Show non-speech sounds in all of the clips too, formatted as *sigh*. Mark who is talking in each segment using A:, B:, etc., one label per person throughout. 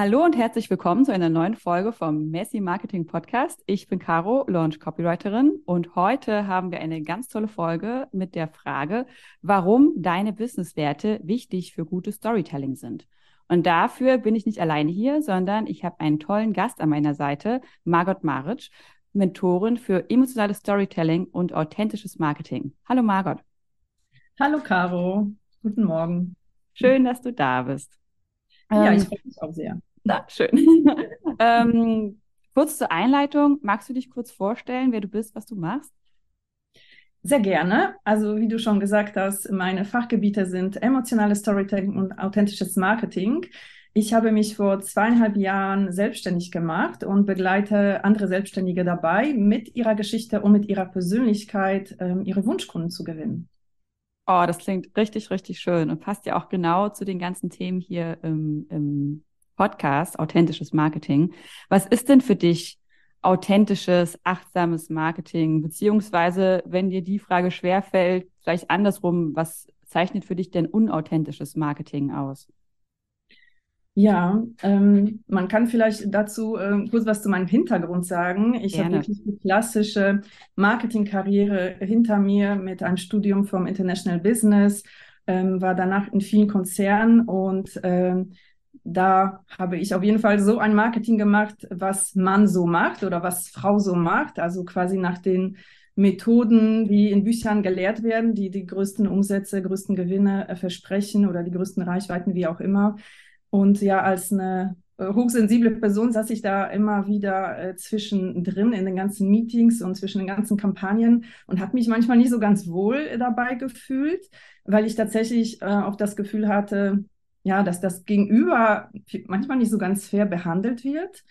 A: Hallo und herzlich willkommen zu einer neuen Folge vom Messi Marketing Podcast. Ich bin Caro, Launch Copywriterin und heute haben wir eine ganz tolle Folge mit der Frage, warum deine Businesswerte wichtig für gutes Storytelling sind. Und dafür bin ich nicht alleine hier, sondern ich habe einen tollen Gast an meiner Seite, Margot Maric, Mentorin für emotionales Storytelling und authentisches Marketing. Hallo Margot.
B: Hallo Caro, guten Morgen.
A: Schön, dass du da bist.
B: Ja, ich ähm, freue mich auch sehr.
A: Na, schön. *laughs* ähm, kurz zur Einleitung. Magst du dich kurz vorstellen, wer du bist, was du machst?
B: Sehr gerne. Also wie du schon gesagt hast, meine Fachgebiete sind emotionales Storytelling und authentisches Marketing. Ich habe mich vor zweieinhalb Jahren selbstständig gemacht und begleite andere Selbstständige dabei, mit ihrer Geschichte und mit ihrer Persönlichkeit ähm, ihre Wunschkunden zu gewinnen.
A: Oh, das klingt richtig, richtig schön und passt ja auch genau zu den ganzen Themen hier im, im Podcast, authentisches Marketing. Was ist denn für dich authentisches, achtsames Marketing? Beziehungsweise, wenn dir die Frage schwerfällt, vielleicht andersrum, was zeichnet für dich denn unauthentisches Marketing aus?
B: Ja, ähm, man kann vielleicht dazu äh, kurz was zu meinem Hintergrund sagen. Ich habe wirklich die klassische Marketingkarriere hinter mir mit einem Studium vom International Business, ähm, war danach in vielen Konzernen und ähm, da habe ich auf jeden Fall so ein Marketing gemacht, was Mann so macht oder was Frau so macht, also quasi nach den Methoden, die in Büchern gelehrt werden, die die größten Umsätze, größten Gewinne äh, versprechen oder die größten Reichweiten, wie auch immer. Und ja, als eine äh, hochsensible Person saß ich da immer wieder äh, zwischendrin in den ganzen Meetings und zwischen den ganzen Kampagnen und habe mich manchmal nicht so ganz wohl dabei gefühlt, weil ich tatsächlich äh, auch das Gefühl hatte, ja, dass das Gegenüber manchmal nicht so ganz fair behandelt wird.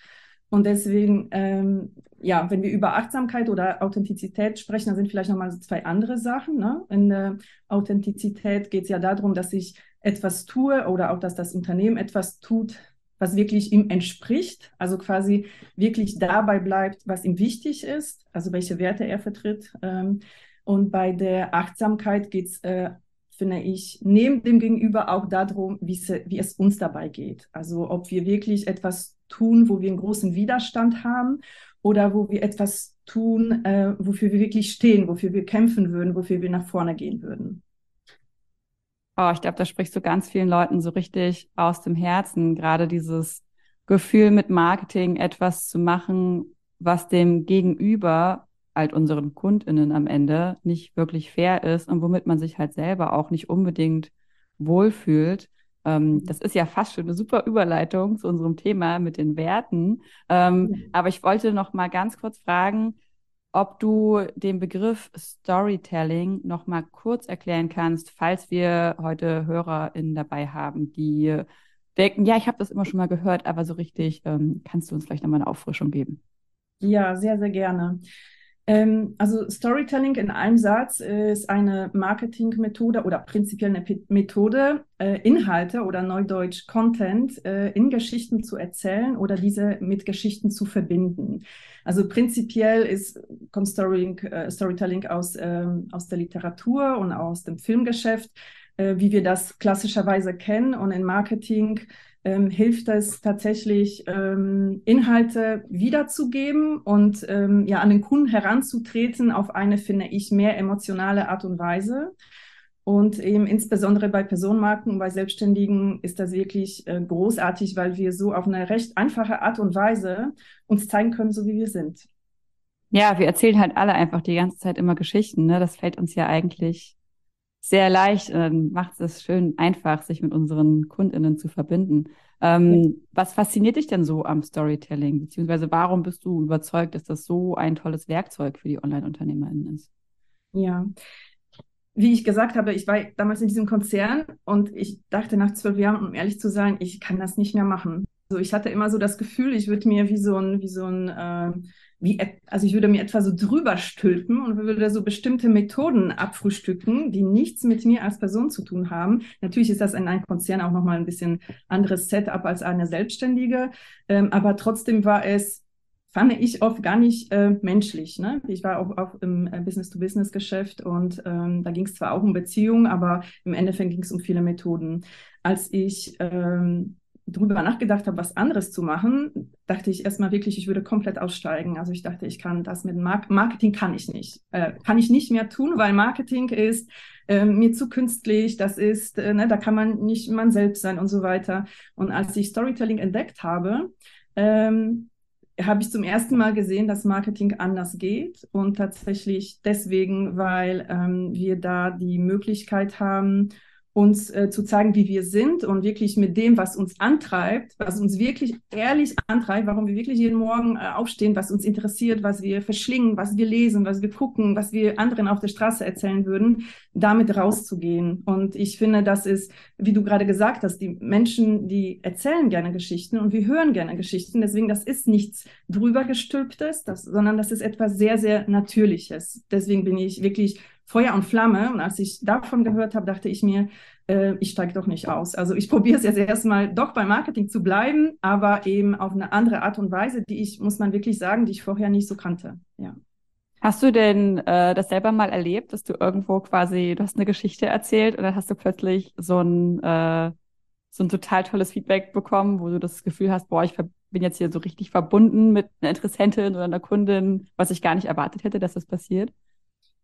B: Und deswegen, ähm, ja, wenn wir über Achtsamkeit oder Authentizität sprechen, dann sind vielleicht nochmal so zwei andere Sachen. Ne? In der Authentizität geht es ja darum, dass ich etwas tue oder auch, dass das Unternehmen etwas tut, was wirklich ihm entspricht, also quasi wirklich dabei bleibt, was ihm wichtig ist, also welche Werte er vertritt. Ähm, und bei der Achtsamkeit geht es äh, finde ich, neben dem Gegenüber auch darum, wie es, uns dabei geht. Also ob wir wirklich etwas tun, wo wir einen großen Widerstand haben oder wo wir etwas tun, äh, wofür wir wirklich stehen, wofür wir kämpfen würden, wofür wir nach vorne gehen würden.
A: Oh, ich glaube, da sprichst du ganz vielen Leuten so richtig aus dem Herzen, gerade dieses Gefühl mit Marketing etwas zu machen, was dem Gegenüber halt unseren KundInnen am Ende nicht wirklich fair ist und womit man sich halt selber auch nicht unbedingt wohlfühlt. Ähm, mhm. das ist ja fast schon eine super Überleitung zu unserem Thema mit den Werten. Ähm, ja. Aber ich wollte noch mal ganz kurz fragen, ob du den Begriff Storytelling noch mal kurz erklären kannst, falls wir heute HörerInnen dabei haben, die denken, ja, ich habe das immer schon mal gehört, aber so richtig ähm, kannst du uns vielleicht noch mal eine Auffrischung geben.
B: Ja, sehr, sehr gerne. Ähm, also Storytelling in einem Satz ist eine Marketingmethode oder prinzipiell eine P Methode, äh, Inhalte oder neudeutsch Content äh, in Geschichten zu erzählen oder diese mit Geschichten zu verbinden. Also prinzipiell ist, kommt Storying, äh, Storytelling aus, ähm, aus der Literatur und aus dem Filmgeschäft, äh, wie wir das klassischerweise kennen und in Marketing ähm, hilft es tatsächlich, ähm, Inhalte wiederzugeben und ähm, ja an den Kunden heranzutreten auf eine, finde ich, mehr emotionale Art und Weise. Und eben insbesondere bei Personenmarken und bei Selbstständigen ist das wirklich äh, großartig, weil wir so auf eine recht einfache Art und Weise uns zeigen können, so wie wir sind.
A: Ja, wir erzählen halt alle einfach die ganze Zeit immer Geschichten. Ne? Das fällt uns ja eigentlich sehr leicht, ähm, macht es schön einfach, sich mit unseren KundInnen zu verbinden. Ähm, ja. Was fasziniert dich denn so am Storytelling? Beziehungsweise warum bist du überzeugt, dass das so ein tolles Werkzeug für die Online-UnternehmerInnen ist?
B: Ja, wie ich gesagt habe, ich war damals in diesem Konzern und ich dachte nach zwölf Jahren, um ehrlich zu sein, ich kann das nicht mehr machen. Also ich hatte immer so das Gefühl, ich würde mir wie so ein, wie so ein äh, wie, also ich würde mir etwa so drüber stülpen und würde so bestimmte Methoden abfrühstücken, die nichts mit mir als Person zu tun haben. Natürlich ist das in einem Konzern auch nochmal ein bisschen anderes Setup als eine Selbstständige, ähm, aber trotzdem war es fand ich oft gar nicht äh, menschlich. Ne? Ich war auch, auch im äh, Business-to-Business-Geschäft und ähm, da ging es zwar auch um Beziehungen, aber im Endeffekt ging es um viele Methoden. Als ich ähm, drüber nachgedacht habe, was anderes zu machen, dachte ich erstmal wirklich, ich würde komplett aussteigen. Also ich dachte, ich kann das mit Mark Marketing kann ich nicht. Äh, kann ich nicht mehr tun, weil Marketing ist äh, mir zu künstlich, das ist, äh, ne, da kann man nicht man selbst sein und so weiter. Und als ich Storytelling entdeckt habe, ähm, habe ich zum ersten Mal gesehen, dass Marketing anders geht und tatsächlich deswegen, weil ähm, wir da die Möglichkeit haben, uns äh, zu zeigen, wie wir sind und wirklich mit dem, was uns antreibt, was uns wirklich ehrlich antreibt, warum wir wirklich jeden Morgen äh, aufstehen, was uns interessiert, was wir verschlingen, was wir lesen, was wir gucken, was wir anderen auf der Straße erzählen würden, damit rauszugehen. Und ich finde, das ist, wie du gerade gesagt hast, die Menschen, die erzählen gerne Geschichten und wir hören gerne Geschichten. Deswegen, das ist nichts drüber gestülptes, das, sondern das ist etwas sehr, sehr Natürliches. Deswegen bin ich wirklich Feuer und Flamme. Und als ich davon gehört habe, dachte ich mir, äh, ich steige doch nicht aus. Also ich *laughs* probiere es jetzt erstmal doch beim Marketing zu bleiben, aber eben auf eine andere Art und Weise, die ich, muss man wirklich sagen, die ich vorher nicht so kannte. Ja.
A: Hast du denn äh, das selber mal erlebt, dass du irgendwo quasi, du hast eine Geschichte erzählt und dann hast du plötzlich so ein, äh, so ein total tolles Feedback bekommen, wo du das Gefühl hast, boah, ich bin jetzt hier so richtig verbunden mit einer Interessentin oder einer Kundin, was ich gar nicht erwartet hätte, dass das passiert?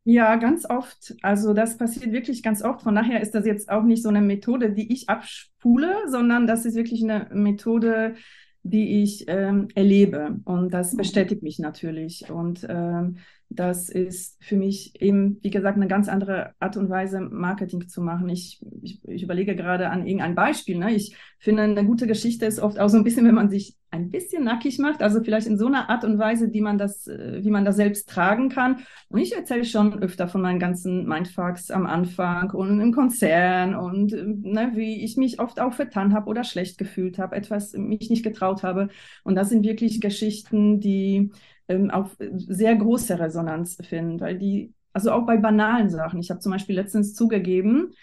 B: Ja, ganz oft. Also das passiert wirklich ganz oft. Von daher ist das jetzt auch nicht so eine Methode, die ich abspule, sondern das ist wirklich eine Methode, die ich ähm, erlebe. Und das mhm. bestätigt mich natürlich. Und ähm, das ist für mich eben, wie gesagt, eine ganz andere Art und Weise, Marketing zu machen. Ich, ich, ich überlege gerade an irgendein Beispiel. Ne? Ich finde, eine gute Geschichte ist oft auch so ein bisschen, wenn man sich ein bisschen nackig macht, also vielleicht in so einer Art und Weise, die man das, äh, wie man das selbst tragen kann. Und ich erzähle schon öfter von meinen ganzen Mindfucks am Anfang und im Konzern und ne, wie ich mich oft auch vertan habe oder schlecht gefühlt habe, etwas mich nicht getraut habe. Und das sind wirklich Geschichten, die ähm, auch sehr große Resonanz finden, weil die, also auch bei banalen Sachen. Ich habe zum Beispiel letztens zugegeben,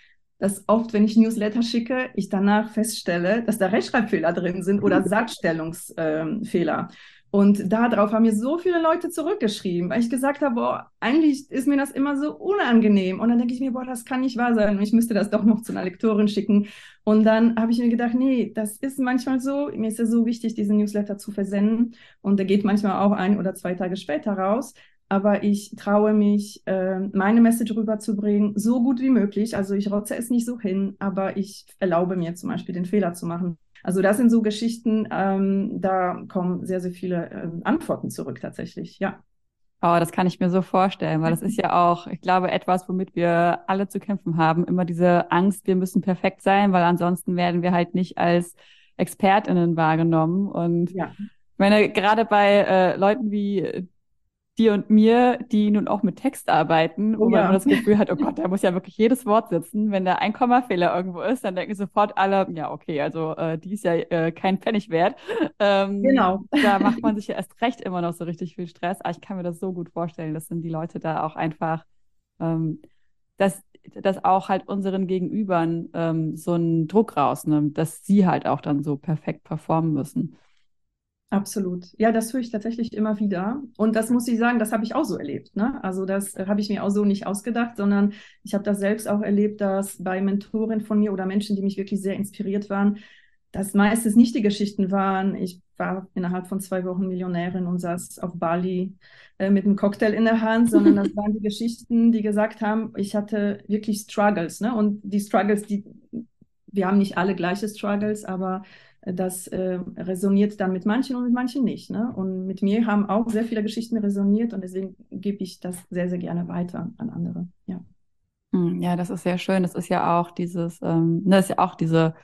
B: dass oft, wenn ich Newsletter schicke, ich danach feststelle, dass da Rechtschreibfehler drin sind oder Satzstellungsfehler. Ähm, und darauf haben mir so viele Leute zurückgeschrieben, weil ich gesagt habe, boah, eigentlich ist mir das immer so unangenehm. Und dann denke ich mir, boah, das kann nicht wahr sein. Und ich müsste das doch noch zu einer Lektorin schicken. Und dann habe ich mir gedacht, nee, das ist manchmal so. Mir ist ja so wichtig, diesen Newsletter zu versenden. Und der geht manchmal auch ein oder zwei Tage später raus. Aber ich traue mich, äh, meine Message rüberzubringen, so gut wie möglich. Also ich rotze es nicht so hin, aber ich erlaube mir zum Beispiel den Fehler zu machen. Also das sind so Geschichten, ähm, da kommen sehr, sehr viele ähm, Antworten zurück tatsächlich, ja.
A: Oh, das kann ich mir so vorstellen, weil das ist ja auch, ich glaube, etwas, womit wir alle zu kämpfen haben. Immer diese Angst, wir müssen perfekt sein, weil ansonsten werden wir halt nicht als ExpertInnen wahrgenommen. Und ja. ich meine, gerade bei äh, Leuten wie dir und mir, die nun auch mit Text arbeiten, wo oh, man ja. das Gefühl hat, oh Gott, da *laughs* muss ja wirklich jedes Wort sitzen. Wenn da ein Kommafehler irgendwo ist, dann denken sofort alle, ja, okay, also äh, die ist ja äh, kein Pfennig wert. Ähm, genau. Da *laughs* macht man sich ja erst recht immer noch so richtig viel Stress. Aber ich kann mir das so gut vorstellen, dass sind die Leute da auch einfach, ähm, dass dass auch halt unseren Gegenübern ähm, so einen Druck rausnimmt, dass sie halt auch dann so perfekt performen müssen.
B: Absolut. Ja, das höre ich tatsächlich immer wieder. Und das muss ich sagen, das habe ich auch so erlebt. Ne? Also das äh, habe ich mir auch so nicht ausgedacht, sondern ich habe das selbst auch erlebt, dass bei Mentoren von mir oder Menschen, die mich wirklich sehr inspiriert waren, dass meistens nicht die Geschichten waren. Ich war innerhalb von zwei Wochen Millionärin und saß auf Bali äh, mit einem Cocktail in der Hand, sondern das *laughs* waren die Geschichten, die gesagt haben, ich hatte wirklich Struggles. Ne? Und die Struggles, die, wir haben nicht alle gleiche Struggles, aber das äh, resoniert dann mit manchen und mit manchen nicht. Ne? Und mit mir haben auch sehr viele Geschichten resoniert und deswegen gebe ich das sehr, sehr gerne weiter an andere. Ja.
A: Hm, ja, das ist sehr schön. Das ist ja auch dieses, ähm, das ist ja auch diese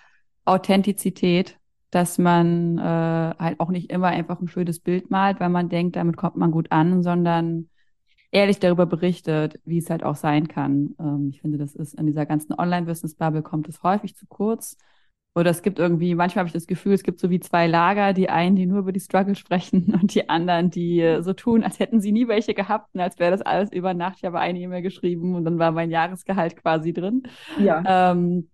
A: Authentizität, dass man äh, halt auch nicht immer einfach ein schönes Bild malt, weil man denkt, damit kommt man gut an, sondern ehrlich darüber berichtet, wie es halt auch sein kann. Ähm, ich finde, das ist in dieser ganzen Online-Business-Bubble kommt es häufig zu kurz oder es gibt irgendwie, manchmal habe ich das Gefühl, es gibt so wie zwei Lager, die einen, die nur über die Struggle sprechen *laughs* und die anderen, die äh, so tun, als hätten sie nie welche gehabt und als wäre das alles über Nacht. Ich habe eine E-Mail geschrieben und dann war mein Jahresgehalt quasi drin. Ja. Ähm,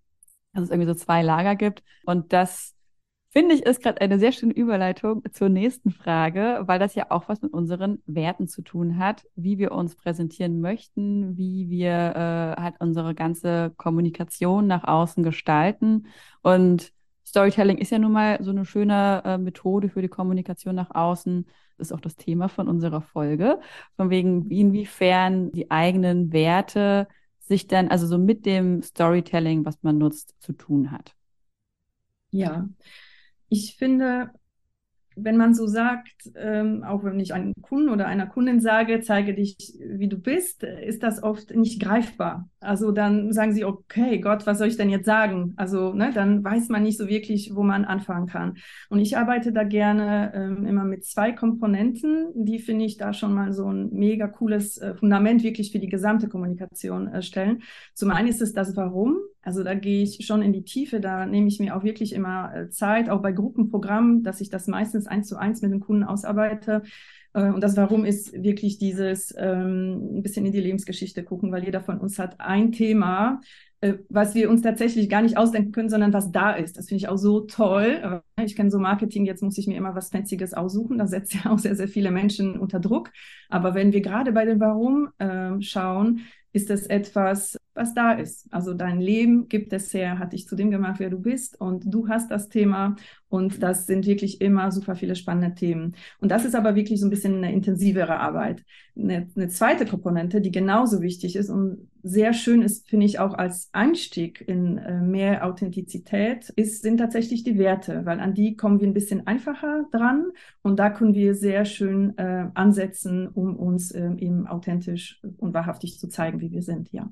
A: dass es irgendwie so zwei Lager gibt. Und das finde ich, ist gerade eine sehr schöne Überleitung zur nächsten Frage, weil das ja auch was mit unseren Werten zu tun hat, wie wir uns präsentieren möchten, wie wir äh, halt unsere ganze Kommunikation nach außen gestalten. Und Storytelling ist ja nun mal so eine schöne äh, Methode für die Kommunikation nach außen. Das ist auch das Thema von unserer Folge. Von wegen, inwiefern die eigenen Werte sich dann, also so mit dem Storytelling, was man nutzt, zu tun hat.
B: Ja, ich finde, wenn man so sagt, ähm, auch wenn ich einem Kunden oder einer Kundin sage, zeige dich, wie du bist, ist das oft nicht greifbar. Also dann sagen sie, okay, Gott, was soll ich denn jetzt sagen? Also ne, dann weiß man nicht so wirklich, wo man anfangen kann. Und ich arbeite da gerne ähm, immer mit zwei Komponenten, die finde ich da schon mal so ein mega cooles äh, Fundament wirklich für die gesamte Kommunikation äh, stellen. Zum einen ist es das Warum. Also da gehe ich schon in die Tiefe, da nehme ich mir auch wirklich immer äh, Zeit, auch bei Gruppenprogrammen, dass ich das meistens eins zu eins mit dem Kunden ausarbeite. Äh, und das Warum ist wirklich dieses ähm, ein bisschen in die Lebensgeschichte gucken, weil jeder von uns hat ein Thema, äh, was wir uns tatsächlich gar nicht ausdenken können, sondern was da ist. Das finde ich auch so toll. Ich kenne so Marketing, jetzt muss ich mir immer was Fancyes aussuchen. Da setzt *laughs* ja auch sehr, sehr viele Menschen unter Druck. Aber wenn wir gerade bei dem Warum äh, schauen, ist das etwas, was da ist. Also dein Leben gibt es her, hat dich zu dem gemacht, wer du bist und du hast das Thema und das sind wirklich immer super viele spannende Themen. Und das ist aber wirklich so ein bisschen eine intensivere Arbeit. Eine, eine zweite Komponente, die genauso wichtig ist und sehr schön ist, finde ich auch als Einstieg in äh, mehr Authentizität, ist, sind tatsächlich die Werte, weil an die kommen wir ein bisschen einfacher dran und da können wir sehr schön äh, ansetzen, um uns äh, eben authentisch und wahrhaftig zu zeigen, wie wir sind, ja.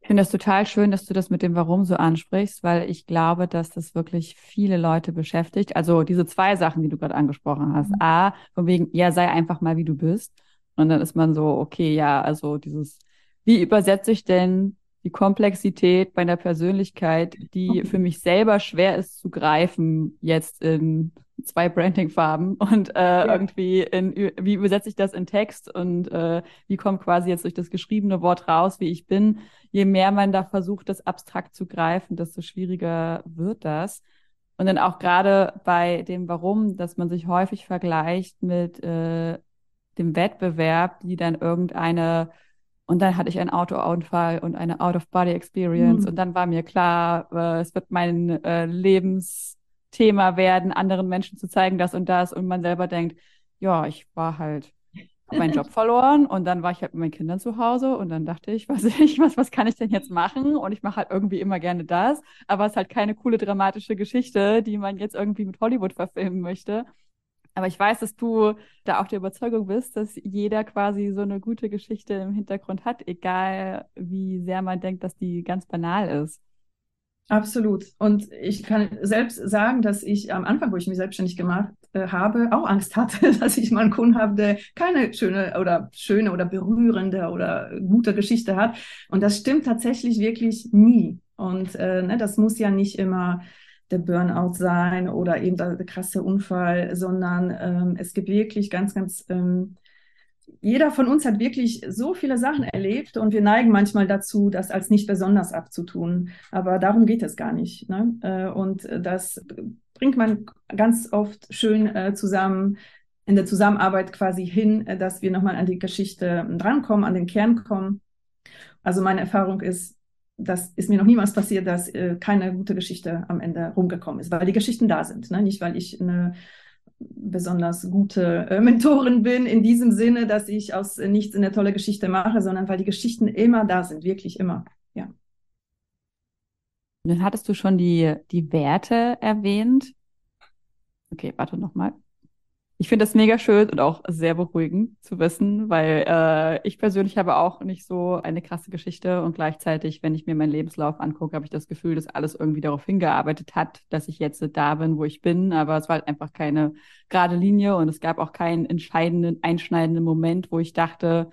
A: Ich finde das total schön, dass du das mit dem Warum so ansprichst, weil ich glaube, dass das wirklich viele Leute beschäftigt. Also diese zwei Sachen, die du gerade angesprochen hast. Mhm. A, von wegen, ja, sei einfach mal, wie du bist. Und dann ist man so, okay, ja, also dieses, wie übersetze ich denn die Komplexität meiner Persönlichkeit, die für mich selber schwer ist zu greifen, jetzt in zwei Branding-Farben und äh, ja. irgendwie in, wie übersetze ich das in Text und äh, wie kommt quasi jetzt durch das geschriebene Wort raus, wie ich bin. Je mehr man da versucht, das abstrakt zu greifen, desto schwieriger wird das. Und dann auch gerade bei dem Warum, dass man sich häufig vergleicht mit äh, dem Wettbewerb, die dann irgendeine und dann hatte ich einen Autounfall und eine Out-of-Body-Experience. Mhm. Und dann war mir klar, äh, es wird mein äh, Lebensthema werden, anderen Menschen zu zeigen, das und das. Und man selber denkt, ja, ich war halt, habe meinen Job *laughs* verloren und dann war ich halt mit meinen Kindern zu Hause und dann dachte ich, *laughs* was ich, was, was kann ich denn jetzt machen? Und ich mache halt irgendwie immer gerne das, aber es ist halt keine coole dramatische Geschichte, die man jetzt irgendwie mit Hollywood verfilmen möchte. Aber ich weiß, dass du da auch der Überzeugung bist, dass jeder quasi so eine gute Geschichte im Hintergrund hat, egal wie sehr man denkt, dass die ganz banal ist.
B: Absolut. Und ich kann selbst sagen, dass ich am Anfang, wo ich mich selbstständig gemacht äh, habe, auch Angst hatte, *laughs* dass ich mal einen Kunden habe, der keine schöne oder schöne oder berührende oder gute Geschichte hat. Und das stimmt tatsächlich wirklich nie. Und äh, ne, das muss ja nicht immer der Burnout sein oder eben der, krasse Unfall, sondern ähm, es gibt wirklich ganz, ganz, ähm, jeder von uns hat wirklich so viele Sachen erlebt und wir neigen manchmal dazu, das als nicht besonders abzutun. Aber darum geht es gar nicht. Ne? Äh, und das bringt man ganz oft schön äh, zusammen in der Zusammenarbeit quasi hin, äh, dass wir nochmal an die Geschichte drankommen, an den Kern kommen. Also meine Erfahrung ist, das ist mir noch niemals passiert, dass äh, keine gute Geschichte am Ende rumgekommen ist, weil die Geschichten da sind. Ne? Nicht, weil ich eine besonders gute äh, Mentorin bin, in diesem Sinne, dass ich aus äh, nichts eine tolle Geschichte mache, sondern weil die Geschichten immer da sind, wirklich immer. Ja.
A: Dann hattest du schon die, die Werte erwähnt. Okay, warte nochmal. Ich finde das mega schön und auch sehr beruhigend zu wissen, weil äh, ich persönlich habe auch nicht so eine krasse Geschichte und gleichzeitig, wenn ich mir meinen Lebenslauf angucke, habe ich das Gefühl, dass alles irgendwie darauf hingearbeitet hat, dass ich jetzt da bin, wo ich bin. Aber es war halt einfach keine gerade Linie und es gab auch keinen entscheidenden, einschneidenden Moment, wo ich dachte,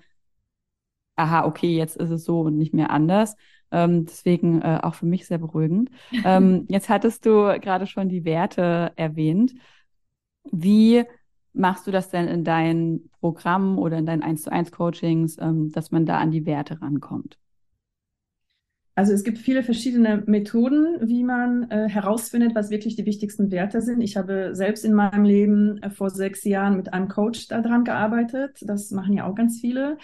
A: aha, okay, jetzt ist es so und nicht mehr anders. Ähm, deswegen äh, auch für mich sehr beruhigend. *laughs* ähm, jetzt hattest du gerade schon die Werte erwähnt. Wie machst du das denn in deinen Programmen oder in deinen 1 zu 1 Coachings, ähm, dass man da an die Werte rankommt?
B: Also es gibt viele verschiedene Methoden, wie man äh, herausfindet, was wirklich die wichtigsten Werte sind. Ich habe selbst in meinem Leben äh, vor sechs Jahren mit einem Coach daran gearbeitet. Das machen ja auch ganz viele.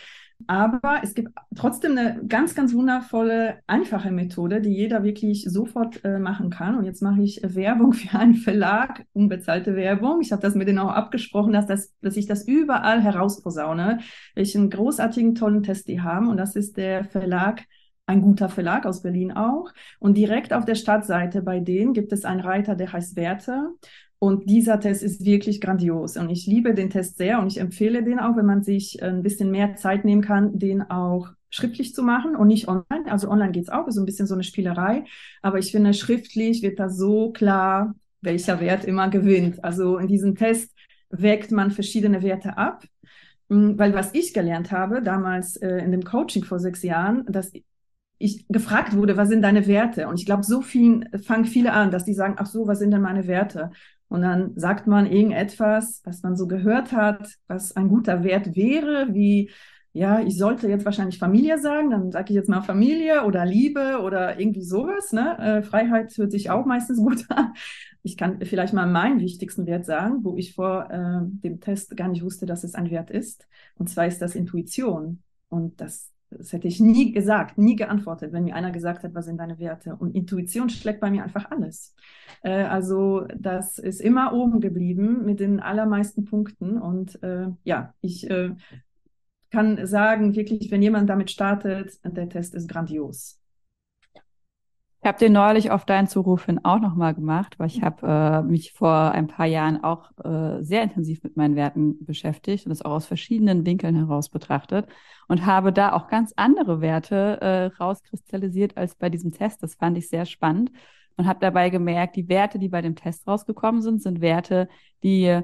B: Aber es gibt trotzdem eine ganz, ganz wundervolle, einfache Methode, die jeder wirklich sofort äh, machen kann. Und jetzt mache ich Werbung *laughs* für einen Verlag, unbezahlte Werbung. Ich habe das mit denen auch abgesprochen, dass, das, dass ich das überall herausposaune, welchen großartigen, tollen Test die haben. Und das ist der Verlag ein guter Verlag aus Berlin auch. Und direkt auf der Startseite bei denen gibt es einen Reiter, der heißt Werte. Und dieser Test ist wirklich grandios. Und ich liebe den Test sehr und ich empfehle den auch, wenn man sich ein bisschen mehr Zeit nehmen kann, den auch schriftlich zu machen und nicht online. Also online geht's auch, ist ein bisschen so eine Spielerei. Aber ich finde, schriftlich wird da so klar, welcher Wert immer gewinnt. Also in diesem Test wägt man verschiedene Werte ab. Hm, weil was ich gelernt habe, damals äh, in dem Coaching vor sechs Jahren, dass ich gefragt wurde, was sind deine Werte? Und ich glaube, so viel fangen viele an, dass die sagen, ach so, was sind denn meine Werte? Und dann sagt man irgendetwas, was man so gehört hat, was ein guter Wert wäre, wie, ja, ich sollte jetzt wahrscheinlich Familie sagen, dann sage ich jetzt mal Familie oder Liebe oder irgendwie sowas. Ne? Äh, Freiheit hört sich auch meistens *laughs* gut an. Ich kann vielleicht mal meinen wichtigsten Wert sagen, wo ich vor äh, dem Test gar nicht wusste, dass es ein Wert ist. Und zwar ist das Intuition. Und das das hätte ich nie gesagt, nie geantwortet, wenn mir einer gesagt hat, was sind deine Werte. Und Intuition schlägt bei mir einfach alles. Äh, also das ist immer oben geblieben mit den allermeisten Punkten. Und äh, ja, ich äh, kann sagen, wirklich, wenn jemand damit startet, der Test ist grandios.
A: Ich habe den neulich auf deinen Zuruf hin auch nochmal gemacht, weil ich habe äh, mich vor ein paar Jahren auch äh, sehr intensiv mit meinen Werten beschäftigt und das auch aus verschiedenen Winkeln heraus betrachtet und habe da auch ganz andere Werte äh, rauskristallisiert als bei diesem Test. Das fand ich sehr spannend und habe dabei gemerkt, die Werte, die bei dem Test rausgekommen sind, sind Werte, die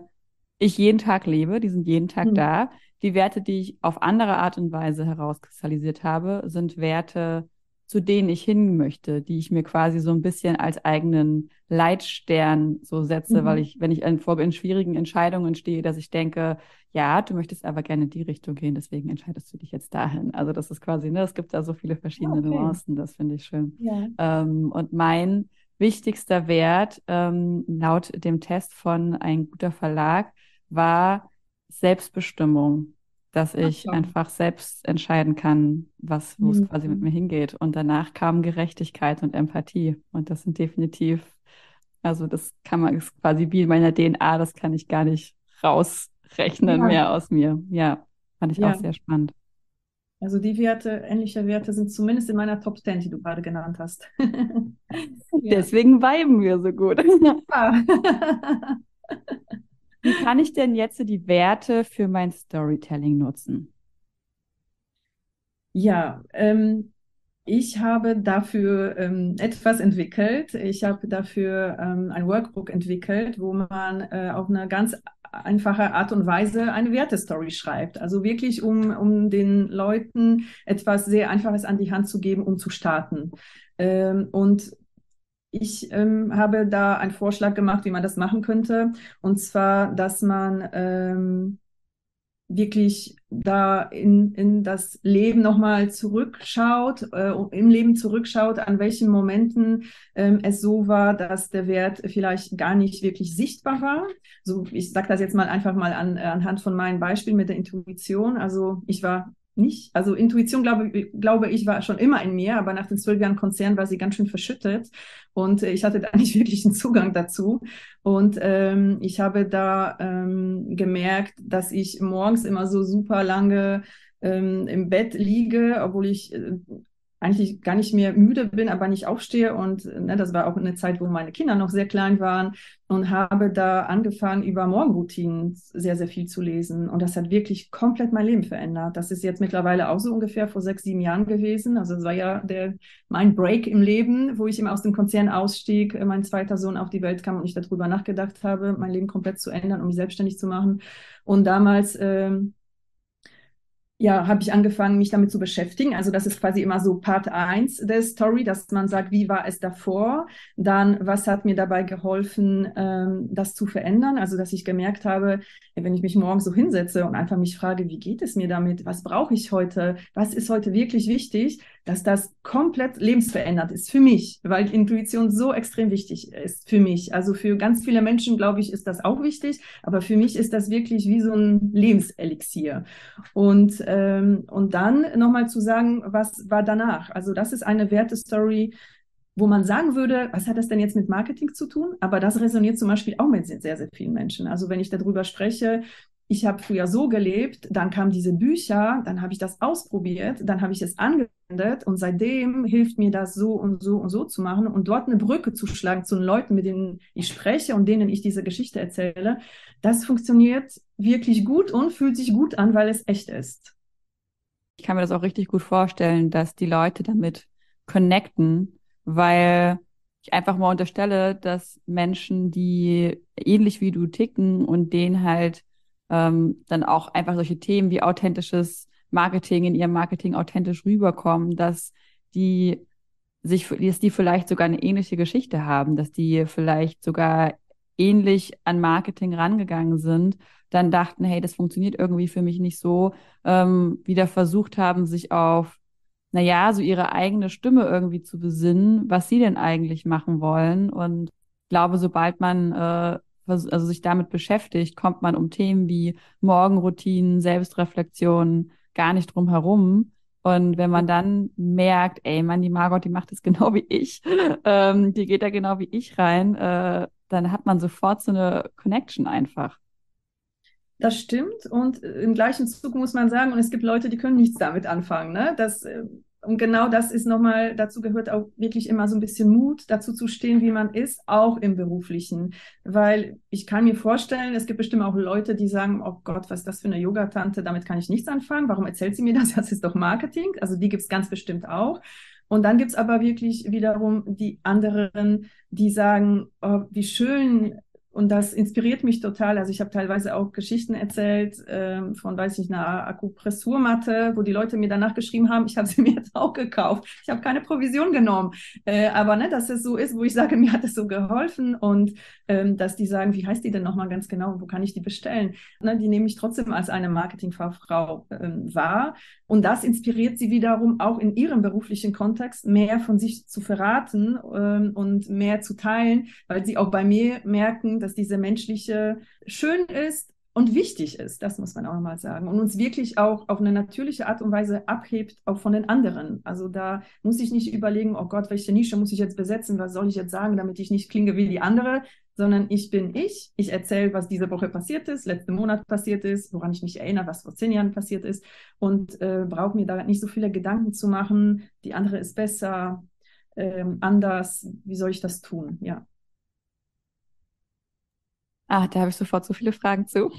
A: ich jeden Tag lebe, die sind jeden Tag mhm. da. Die Werte, die ich auf andere Art und Weise herauskristallisiert habe, sind Werte, zu denen ich hin möchte, die ich mir quasi so ein bisschen als eigenen Leitstern so setze, mhm. weil ich, wenn ich in, vor in schwierigen Entscheidungen stehe, dass ich denke, ja, du möchtest aber gerne in die Richtung gehen, deswegen entscheidest du dich jetzt dahin. Also das ist quasi, ne, es gibt da so viele verschiedene okay. Nuancen, das finde ich schön. Ja. Ähm, und mein wichtigster Wert ähm, laut dem Test von ein guter Verlag war Selbstbestimmung dass ich Ach, einfach selbst entscheiden kann, was, wo es mhm. quasi mit mir hingeht. Und danach kam Gerechtigkeit und Empathie. Und das sind definitiv, also das kann man, ist quasi wie in meiner DNA, das kann ich gar nicht rausrechnen ja. mehr aus mir. Ja, fand ich ja. auch sehr spannend.
B: Also die Werte, ähnliche Werte sind zumindest in meiner Top 10, die du gerade genannt hast. *laughs*
A: Deswegen weiben wir so gut. Ja. *laughs* *laughs* Wie kann ich denn jetzt die Werte für mein Storytelling nutzen?
B: Ja, ähm, ich habe dafür ähm, etwas entwickelt. Ich habe dafür ähm, ein Workbook entwickelt, wo man äh, auf eine ganz einfache Art und Weise eine Wertestory schreibt. Also wirklich, um, um den Leuten etwas sehr Einfaches an die Hand zu geben, um zu starten. Ähm, und ich ähm, habe da einen Vorschlag gemacht, wie man das machen könnte. Und zwar, dass man ähm, wirklich da in, in das Leben nochmal zurückschaut, äh, im Leben zurückschaut, an welchen Momenten ähm, es so war, dass der Wert vielleicht gar nicht wirklich sichtbar war. So, ich sage das jetzt mal einfach mal an, anhand von meinem Beispiel mit der Intuition. Also ich war nicht. Also Intuition, glaube, glaube ich, war schon immer in mir, aber nach den zwölf Jahren Konzern war sie ganz schön verschüttet und äh, ich hatte da *laughs* nicht wirklich einen Zugang dazu. Und ähm, ich habe da ähm, gemerkt, dass ich morgens immer so super lange ähm, im Bett liege, obwohl ich äh, eigentlich gar nicht mehr müde bin, aber nicht aufstehe. Und ne, das war auch eine Zeit, wo meine Kinder noch sehr klein waren und habe da angefangen, über Morgenroutinen sehr, sehr viel zu lesen. Und das hat wirklich komplett mein Leben verändert. Das ist jetzt mittlerweile auch so ungefähr vor sechs, sieben Jahren gewesen. Also es war ja der, mein Break im Leben, wo ich immer aus dem Konzern ausstieg, mein zweiter Sohn auf die Welt kam und ich darüber nachgedacht habe, mein Leben komplett zu ändern, um mich selbstständig zu machen. Und damals ähm, ja, habe ich angefangen, mich damit zu beschäftigen. Also das ist quasi immer so Part 1 der Story, dass man sagt, wie war es davor? Dann, was hat mir dabei geholfen, ähm, das zu verändern? Also, dass ich gemerkt habe, wenn ich mich morgens so hinsetze und einfach mich frage, wie geht es mir damit? Was brauche ich heute? Was ist heute wirklich wichtig? Dass das komplett lebensverändert ist für mich, weil Intuition so extrem wichtig ist für mich. Also für ganz viele Menschen, glaube ich, ist das auch wichtig, aber für mich ist das wirklich wie so ein Lebenselixier. Und, ähm, und dann nochmal zu sagen, was war danach? Also das ist eine Wertestory, wo man sagen würde, was hat das denn jetzt mit Marketing zu tun? Aber das resoniert zum Beispiel auch mit sehr, sehr vielen Menschen. Also wenn ich darüber spreche, ich habe früher so gelebt, dann kamen diese Bücher, dann habe ich das ausprobiert, dann habe ich es angewendet und seitdem hilft mir das so und so und so zu machen und dort eine Brücke zu schlagen zu den Leuten, mit denen ich spreche und denen ich diese Geschichte erzähle. Das funktioniert wirklich gut und fühlt sich gut an, weil es echt ist.
A: Ich kann mir das auch richtig gut vorstellen, dass die Leute damit connecten, weil ich einfach mal unterstelle, dass Menschen, die ähnlich wie du ticken und denen halt ähm, dann auch einfach solche Themen wie authentisches Marketing in ihrem Marketing authentisch rüberkommen, dass die sich, dass die vielleicht sogar eine ähnliche Geschichte haben, dass die vielleicht sogar ähnlich an Marketing rangegangen sind, dann dachten, hey, das funktioniert irgendwie für mich nicht so, ähm, wieder versucht haben, sich auf, naja, so ihre eigene Stimme irgendwie zu besinnen, was sie denn eigentlich machen wollen. Und ich glaube, sobald man äh, also sich damit beschäftigt, kommt man um Themen wie Morgenroutinen, Selbstreflexion gar nicht drum herum. Und wenn man dann merkt, ey, Mann, die Margot, die macht das *laughs* genau wie ich, ähm, die geht da genau wie ich rein, äh, dann hat man sofort so eine Connection einfach.
B: Das stimmt. Und im gleichen Zug muss man sagen, und es gibt Leute, die können nichts damit anfangen. Ne? Das äh, und genau das ist nochmal, dazu gehört auch wirklich immer so ein bisschen Mut, dazu zu stehen, wie man ist, auch im beruflichen. Weil ich kann mir vorstellen, es gibt bestimmt auch Leute, die sagen, oh Gott, was ist das für eine Yogatante, damit kann ich nichts anfangen. Warum erzählt sie mir das? *laughs* Das ist doch Marketing. Also die gibt es ganz bestimmt auch. Und dann gibt es aber wirklich wiederum die anderen, die sagen, oh, wie schön und das inspiriert mich total. Also ich habe teilweise auch Geschichten erzählt ähm, von, weiß ich, einer Akupressurmatte, wo die Leute mir danach geschrieben haben, ich habe sie *laughs* mir jetzt auch gekauft. Ich habe keine Provision genommen. Äh, aber ne, dass es so ist, wo ich sage, mir hat es so geholfen und ähm, dass die sagen, wie heißt die denn nochmal ganz genau und wo kann ich die bestellen? Ne, die nehme ich trotzdem als eine Marketingfachfrau ähm, wahr. Und das inspiriert sie wiederum auch in ihrem beruflichen Kontext mehr von sich zu verraten ähm, und mehr zu teilen, weil sie auch bei mir merken, dass diese menschliche schön ist und wichtig ist, das muss man auch mal sagen. Und uns wirklich auch auf eine natürliche Art und Weise abhebt, auch von den anderen. Also da muss ich nicht überlegen, oh Gott, welche Nische muss ich jetzt besetzen, was soll ich jetzt sagen, damit ich nicht klinge wie die andere, sondern ich bin ich. Ich erzähle, was diese Woche passiert ist, letzten Monat passiert ist, woran ich mich erinnere, was vor zehn Jahren passiert ist und äh, brauche mir da nicht so viele Gedanken zu machen, die andere ist besser, äh, anders, wie soll ich das tun? Ja.
A: Ah, da habe ich sofort so viele Fragen zu.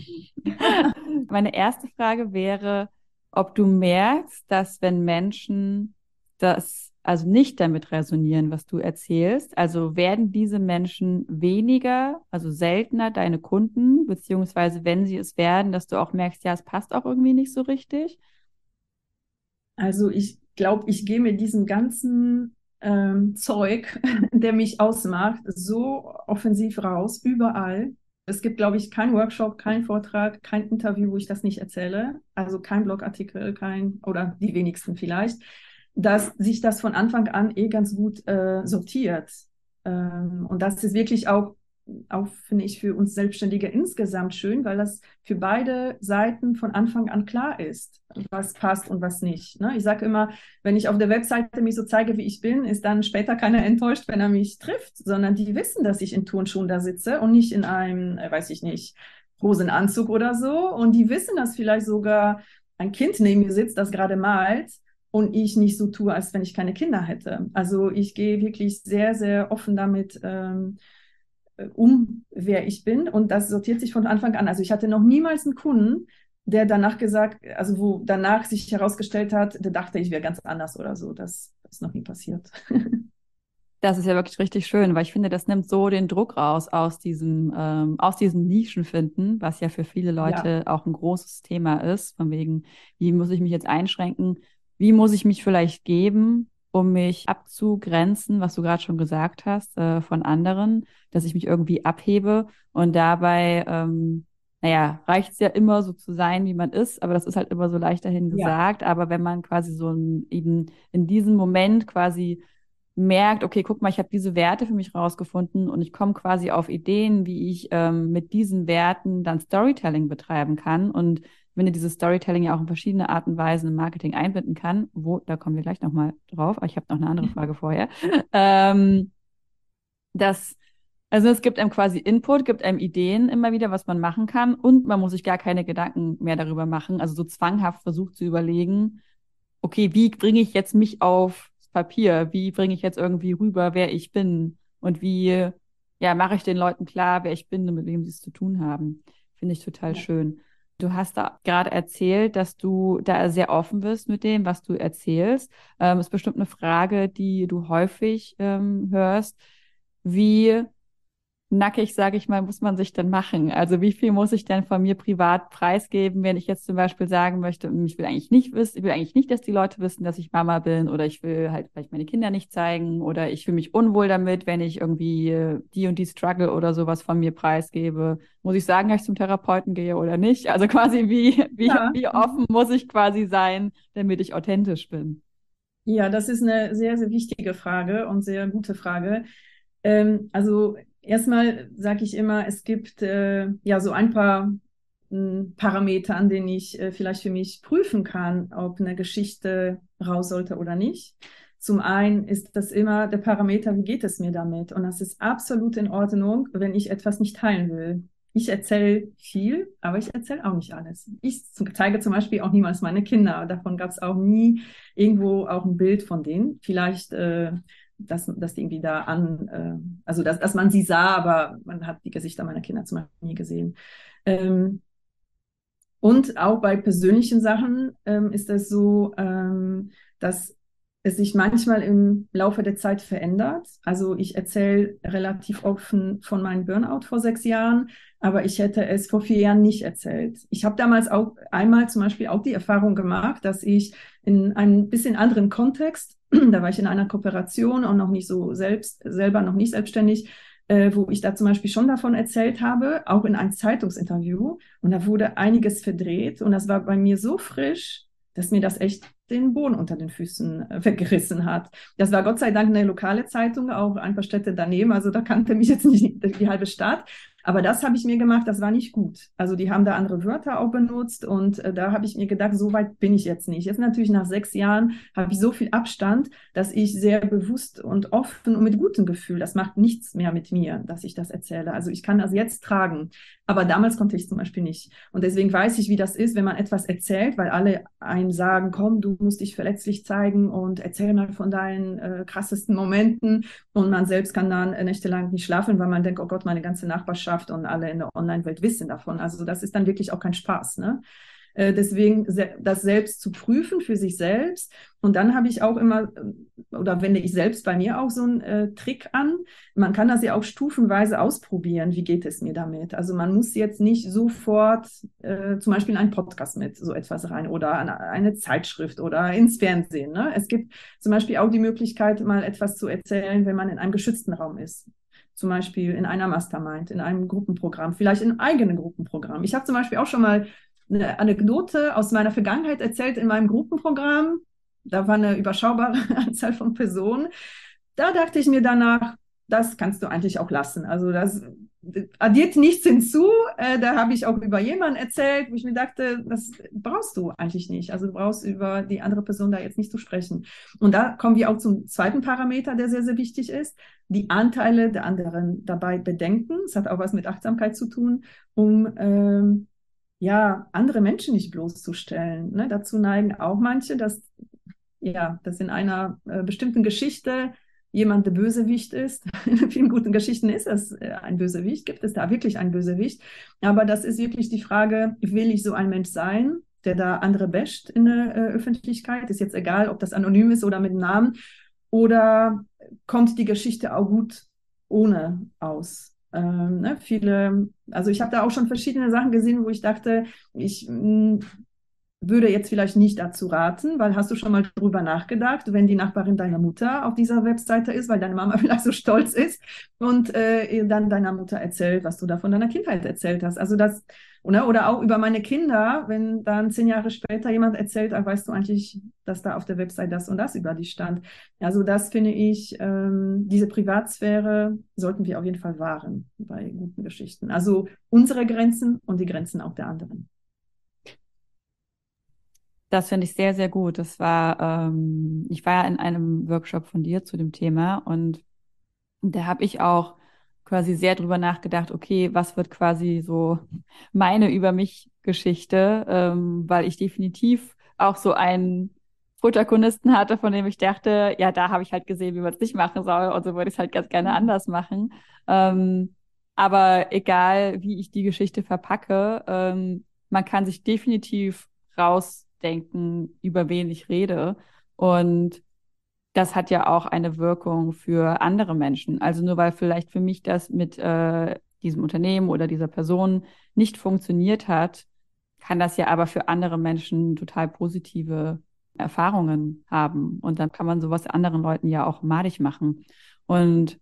A: *laughs* Meine erste Frage wäre, ob du merkst, dass wenn Menschen das also nicht damit resonieren, was du erzählst, also werden diese Menschen weniger, also seltener deine Kunden, beziehungsweise wenn sie es werden, dass du auch merkst, ja, es passt auch irgendwie nicht so richtig?
B: Also ich glaube, ich gehe mit diesem ganzen ähm, Zeug, *laughs* der mich ausmacht, so offensiv raus, überall. Es gibt, glaube ich, keinen Workshop, keinen Vortrag, kein Interview, wo ich das nicht erzähle. Also kein Blogartikel, kein oder die wenigsten vielleicht, dass sich das von Anfang an eh ganz gut äh, sortiert. Ähm, und das ist wirklich auch auch, finde ich, für uns Selbstständige insgesamt schön, weil das für beide Seiten von Anfang an klar ist, was passt und was nicht. Ne? Ich sage immer, wenn ich auf der Webseite mich so zeige, wie ich bin, ist dann später keiner enttäuscht, wenn er mich trifft, sondern die wissen, dass ich in Turnschuhen da sitze und nicht in einem, äh, weiß ich nicht, Hosenanzug oder so. Und die wissen, dass vielleicht sogar ein Kind neben mir sitzt, das gerade malt und ich nicht so tue, als wenn ich keine Kinder hätte. Also ich gehe wirklich sehr, sehr offen damit ähm, äh, um, wer ich bin. Und das sortiert sich von Anfang an. Also ich hatte noch niemals einen Kunden, der danach gesagt, also wo danach sich herausgestellt hat, der dachte, ich wäre ganz anders oder so. Das ist noch nie passiert. *laughs*
A: Das ist ja wirklich richtig schön, weil ich finde, das nimmt so den Druck raus aus diesem, ähm, aus diesem Nischenfinden, was ja für viele Leute ja. auch ein großes Thema ist, von wegen, wie muss ich mich jetzt einschränken, wie muss ich mich vielleicht geben, um mich abzugrenzen, was du gerade schon gesagt hast, äh, von anderen, dass ich mich irgendwie abhebe und dabei ähm, naja, reicht es ja immer so zu sein, wie man ist, aber das ist halt immer so leicht dahin gesagt. Ja. Aber wenn man quasi so ein, eben in diesem Moment quasi merkt, okay, guck mal, ich habe diese Werte für mich rausgefunden und ich komme quasi auf Ideen, wie ich ähm, mit diesen Werten dann Storytelling betreiben kann. Und wenn ihr dieses Storytelling ja auch in verschiedene Arten und Weisen im Marketing einbinden kann, wo, da kommen wir gleich nochmal drauf, aber ich habe noch eine andere Frage vorher, *laughs* ähm, dass also es gibt einem quasi Input, gibt einem Ideen immer wieder, was man machen kann und man muss sich gar keine Gedanken mehr darüber machen. Also so zwanghaft versucht zu überlegen, okay, wie bringe ich jetzt mich auf Papier? Wie bringe ich jetzt irgendwie rüber, wer ich bin? Und wie, ja, mache ich den Leuten klar, wer ich bin und mit wem sie es zu tun haben? Finde ich total ja. schön. Du hast da gerade erzählt, dass du da sehr offen bist mit dem, was du erzählst. Ähm, ist bestimmt eine Frage, die du häufig ähm, hörst. Wie nackig, sage ich mal, muss man sich denn machen? Also wie viel muss ich denn von mir privat preisgeben, wenn ich jetzt zum Beispiel sagen möchte, hm, ich will eigentlich nicht wissen, ich will eigentlich nicht, dass die Leute wissen, dass ich Mama bin oder ich will halt vielleicht meine Kinder nicht zeigen oder ich fühle mich unwohl damit, wenn ich irgendwie äh, die und die Struggle oder sowas von mir preisgebe. Muss ich sagen, dass ich zum Therapeuten gehe oder nicht? Also *laughs* quasi wie, wie, ja. wie offen muss ich quasi sein, damit ich authentisch bin?
B: Ja, das ist eine sehr, sehr wichtige Frage und sehr gute Frage. Ähm, also Erstmal sage ich immer, es gibt äh, ja so ein paar hm, Parameter, an denen ich äh, vielleicht für mich prüfen kann, ob eine Geschichte raus sollte oder nicht. Zum einen ist das immer der Parameter, wie geht es mir damit? Und das ist absolut in Ordnung, wenn ich etwas nicht teilen will. Ich erzähle viel, aber ich erzähle auch nicht alles. Ich zeige zum Beispiel auch niemals meine Kinder. Davon gab es auch nie irgendwo auch ein Bild von denen. Vielleicht äh, dass, dass die irgendwie da an, äh, also dass, dass man sie sah, aber man hat die Gesichter meiner Kinder zum Beispiel nie gesehen. Ähm, und auch bei persönlichen Sachen ähm, ist es so, ähm, dass es sich manchmal im Laufe der Zeit verändert. Also ich erzähle relativ offen von meinem Burnout vor sechs Jahren, aber ich hätte es vor vier Jahren nicht erzählt. Ich habe damals auch einmal zum Beispiel auch die Erfahrung gemacht, dass ich in einem bisschen anderen Kontext *clears throat* da war ich in einer Kooperation und noch nicht so selbst, selber noch nicht selbstständig, äh, wo ich da zum Beispiel schon davon erzählt habe, auch in einem Zeitungsinterview. Und da wurde einiges verdreht und das war bei mir so frisch, dass mir das echt den Boden unter den Füßen äh, *laughs* weggerissen hat. Das war Gott sei Dank eine lokale Zeitung, auch ein paar Städte daneben. Also da kannte mich jetzt nicht die halbe Stadt. Aber das habe ich mir gemacht, das war nicht gut. Also die haben da andere Wörter auch benutzt und äh, da habe ich mir gedacht, so weit bin ich jetzt nicht. Jetzt natürlich nach sechs Jahren habe ich so viel Abstand, dass ich sehr bewusst und offen und mit gutem Gefühl, das macht nichts mehr mit mir, dass ich das erzähle. Also ich kann das jetzt tragen. Aber damals konnte ich zum Beispiel nicht. Und deswegen weiß ich, wie das ist, wenn man etwas erzählt, weil alle einem sagen, komm, du musst dich verletzlich zeigen und erzähl mal von deinen äh, krassesten Momenten. Und man selbst kann dann äh, nächtelang nicht schlafen, weil man denkt, oh Gott, meine ganze Nachbarschaft und alle in der Online-Welt wissen davon. Also das ist dann wirklich auch kein Spaß. Ne? Äh, deswegen das selbst zu prüfen für sich selbst. Und dann habe ich auch immer, äh, oder wende ich selbst bei mir auch so einen äh, Trick an. Man kann das ja auch stufenweise ausprobieren. Wie geht es mir damit? Also man muss jetzt nicht sofort äh, zum Beispiel in einen Podcast mit so etwas rein oder eine, eine Zeitschrift oder ins Fernsehen. Ne? Es gibt zum Beispiel auch die Möglichkeit, mal etwas zu erzählen, wenn man in einem geschützten Raum ist zum Beispiel in einer Mastermind, in einem Gruppenprogramm, vielleicht in einem eigenen Gruppenprogramm. Ich habe zum Beispiel auch schon mal eine Anekdote aus meiner Vergangenheit erzählt in meinem Gruppenprogramm. Da war eine überschaubare *laughs* Anzahl von Personen. Da dachte ich mir danach, das kannst du eigentlich auch lassen. Also das addiert nichts hinzu. Äh, da habe ich auch über jemanden erzählt, wo ich mir dachte, das brauchst du eigentlich nicht. Also du brauchst über die andere Person da jetzt nicht zu sprechen. Und da kommen wir auch zum zweiten Parameter, der sehr, sehr wichtig ist. Die Anteile der anderen dabei bedenken. Es hat auch was mit Achtsamkeit zu tun, um ähm, ja, andere Menschen nicht bloßzustellen. Ne? Dazu neigen auch manche, dass, ja, dass in einer äh, bestimmten Geschichte jemand der Bösewicht ist. *laughs* In vielen guten Geschichten ist es äh, ein Bösewicht, gibt es da wirklich einen Bösewicht. Aber das ist wirklich die Frage, will ich so ein Mensch sein, der da andere basht in der äh, Öffentlichkeit? Ist jetzt egal, ob das anonym ist oder mit Namen. Oder kommt die Geschichte auch gut ohne aus? Ähm, ne, viele, also ich habe da auch schon verschiedene Sachen gesehen, wo ich dachte, ich mh, hm, würde jetzt vielleicht nicht dazu raten, weil hast du schon mal drüber nachgedacht, wenn die Nachbarin deiner Mutter auf dieser Webseite ist, weil deine Mama *laughs* vielleicht so stolz ist und äh, dann deiner Mutter erzählt, was du da von deiner Kindheit erzählt hast. Also das Oder, oder auch über meine Kinder, wenn dann zehn Jahre später jemand erzählt, ach, weißt du eigentlich, dass da auf der Website das und das über die stand. Also das finde ich, ähm, diese Privatsphäre sollten wir auf jeden Fall wahren bei guten Geschichten. Also unsere Grenzen und die Grenzen auch der anderen.
A: Das finde ich sehr, sehr gut. Das war, ähm, ich war ja in einem Workshop von dir zu dem Thema und da habe ich auch quasi sehr drüber nachgedacht, okay, was wird quasi so meine über mich Geschichte, ähm, weil ich definitiv auch so einen Protagonisten hatte, von dem ich dachte, ja, da habe ich halt gesehen, wie man es nicht machen soll und so würde ich es halt ganz gerne mhm. anders machen. Ähm, aber egal, wie ich die Geschichte verpacke, ähm, man kann sich definitiv rausdenken, über wen ich rede. Und das hat ja auch eine Wirkung für andere Menschen. Also nur weil vielleicht für mich das mit äh, diesem Unternehmen oder dieser Person nicht funktioniert hat, kann das ja aber für andere Menschen total positive Erfahrungen haben. Und dann kann man sowas anderen Leuten ja auch madig machen. Und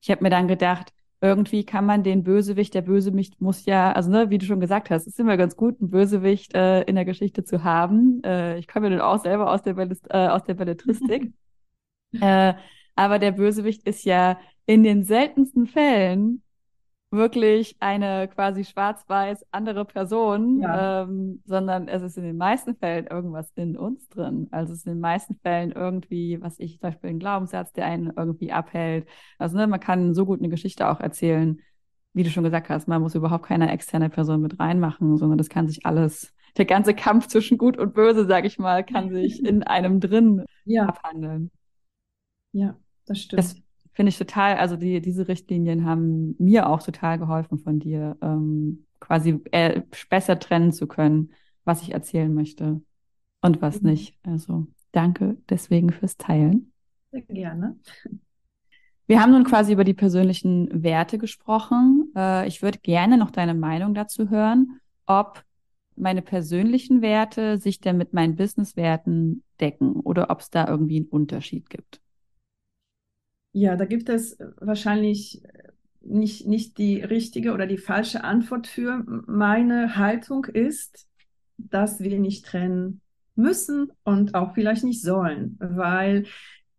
A: ich habe mir dann gedacht, irgendwie kann man den Bösewicht, der Bösewicht muss ja, also ne, wie du schon gesagt hast, ist immer ganz gut, einen Bösewicht äh, in der Geschichte zu haben. Äh, ich komme ja nun auch selber aus der, Ballist, äh, aus der Belletristik. *laughs* *laughs* Äh, aber der Bösewicht ist ja in den seltensten Fällen wirklich eine quasi schwarz-weiß andere Person, ja. ähm, sondern es ist in den meisten Fällen irgendwas in uns drin. Also es ist in den meisten Fällen irgendwie, was ich zum Beispiel ein Glaubenssatz, der einen irgendwie abhält. Also ne, man kann so gut eine Geschichte auch erzählen, wie du schon gesagt hast, man muss überhaupt keine externe Person mit reinmachen, sondern das kann sich alles, der ganze Kampf zwischen Gut und Böse, sag ich mal, kann sich *laughs* in einem drin ja. abhandeln.
B: Ja, das stimmt.
A: Das finde ich total, also die, diese Richtlinien haben mir auch total geholfen von dir, ähm, quasi äh, besser trennen zu können, was ich erzählen möchte und was mhm. nicht. Also danke deswegen fürs Teilen.
B: Sehr gerne.
A: Wir haben nun quasi über die persönlichen Werte gesprochen. Äh, ich würde gerne noch deine Meinung dazu hören, ob meine persönlichen Werte sich denn mit meinen Businesswerten decken oder ob es da irgendwie einen Unterschied gibt.
B: Ja, da gibt es wahrscheinlich nicht, nicht die richtige oder die falsche Antwort für. Meine Haltung ist, dass wir nicht trennen müssen und auch vielleicht nicht sollen, weil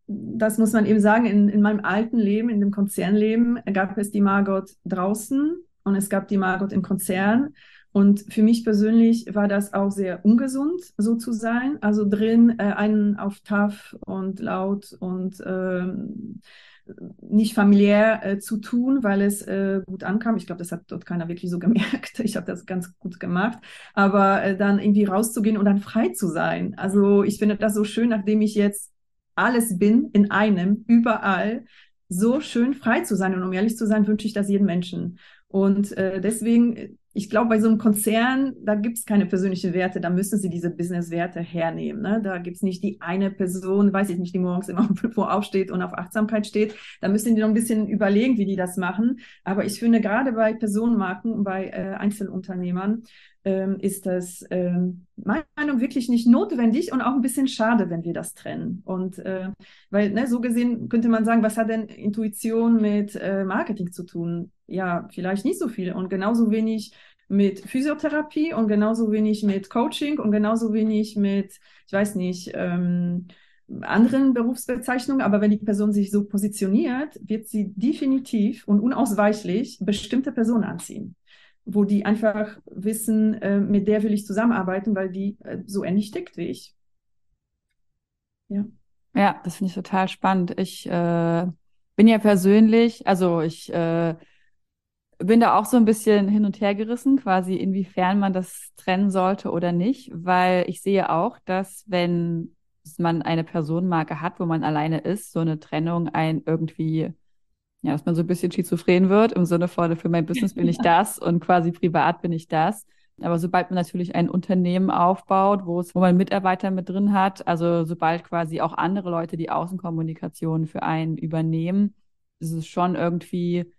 B: das muss man eben sagen, in, in meinem alten Leben, in dem Konzernleben, gab es die Margot draußen und es gab die Margot im Konzern. Und für mich persönlich war das auch sehr ungesund, so zu sein. Also drin äh, einen auf tough und laut und ähm, nicht familiär äh, zu tun, weil es äh, gut ankam. Ich glaube, das hat dort keiner wirklich so gemerkt. *laughs* Ich habe das ganz gut gemacht. Aber äh, dann irgendwie rauszugehen und dann frei zu sein. Also ich finde das so schön, nachdem ich jetzt alles bin, in einem, überall, so schön frei zu sein. Und um ehrlich zu sein, wünsche ich das jedem Menschen. Und äh, deswegen ich glaube, bei so einem Konzern, da gibt es keine persönlichen Werte, da müssen sie diese Business-Werte hernehmen. Ne? Da gibt es nicht die eine Person, weiß ich nicht, die morgens immer um 5 Uhr aufsteht und auf Achtsamkeit steht. Da müssen die noch ein bisschen überlegen, wie die das machen. Aber ich finde, gerade bei Personenmarken, bei äh, Einzelunternehmern, ähm, ist das ähm, meiner Meinung wirklich nicht notwendig und auch ein bisschen schade, wenn wir das trennen. Und äh, weil, ne, so gesehen könnte man sagen, was hat denn Intuition mit äh, Marketing zu tun? Ja, vielleicht nicht so viel und genauso wenig mit Physiotherapie und genauso wenig mit Coaching und genauso wenig mit, ich weiß nicht, ähm, anderen Berufsbezeichnungen, aber wenn die Person sich so positioniert, wird sie definitiv und unausweichlich bestimmte Personen anziehen wo die einfach wissen, äh, mit der will ich zusammenarbeiten, weil die äh, so ähnlich tickt wie ich.
A: Ja. Ja, das finde ich total spannend. Ich äh, bin ja persönlich, also ich äh, bin da auch so ein bisschen hin und her gerissen, quasi inwiefern man das trennen sollte oder nicht, weil ich sehe auch, dass wenn man eine Personenmarke hat, wo man alleine ist, so eine Trennung ein irgendwie ja, dass man so ein bisschen schizophren wird, im Sinne von, für mein Business bin ich *laughs* das und quasi privat bin ich das. Aber sobald man natürlich ein Unternehmen aufbaut, wo es, wo man Mitarbeiter mit drin hat, also sobald quasi auch andere Leute die Außenkommunikation für einen übernehmen, ist es schon irgendwie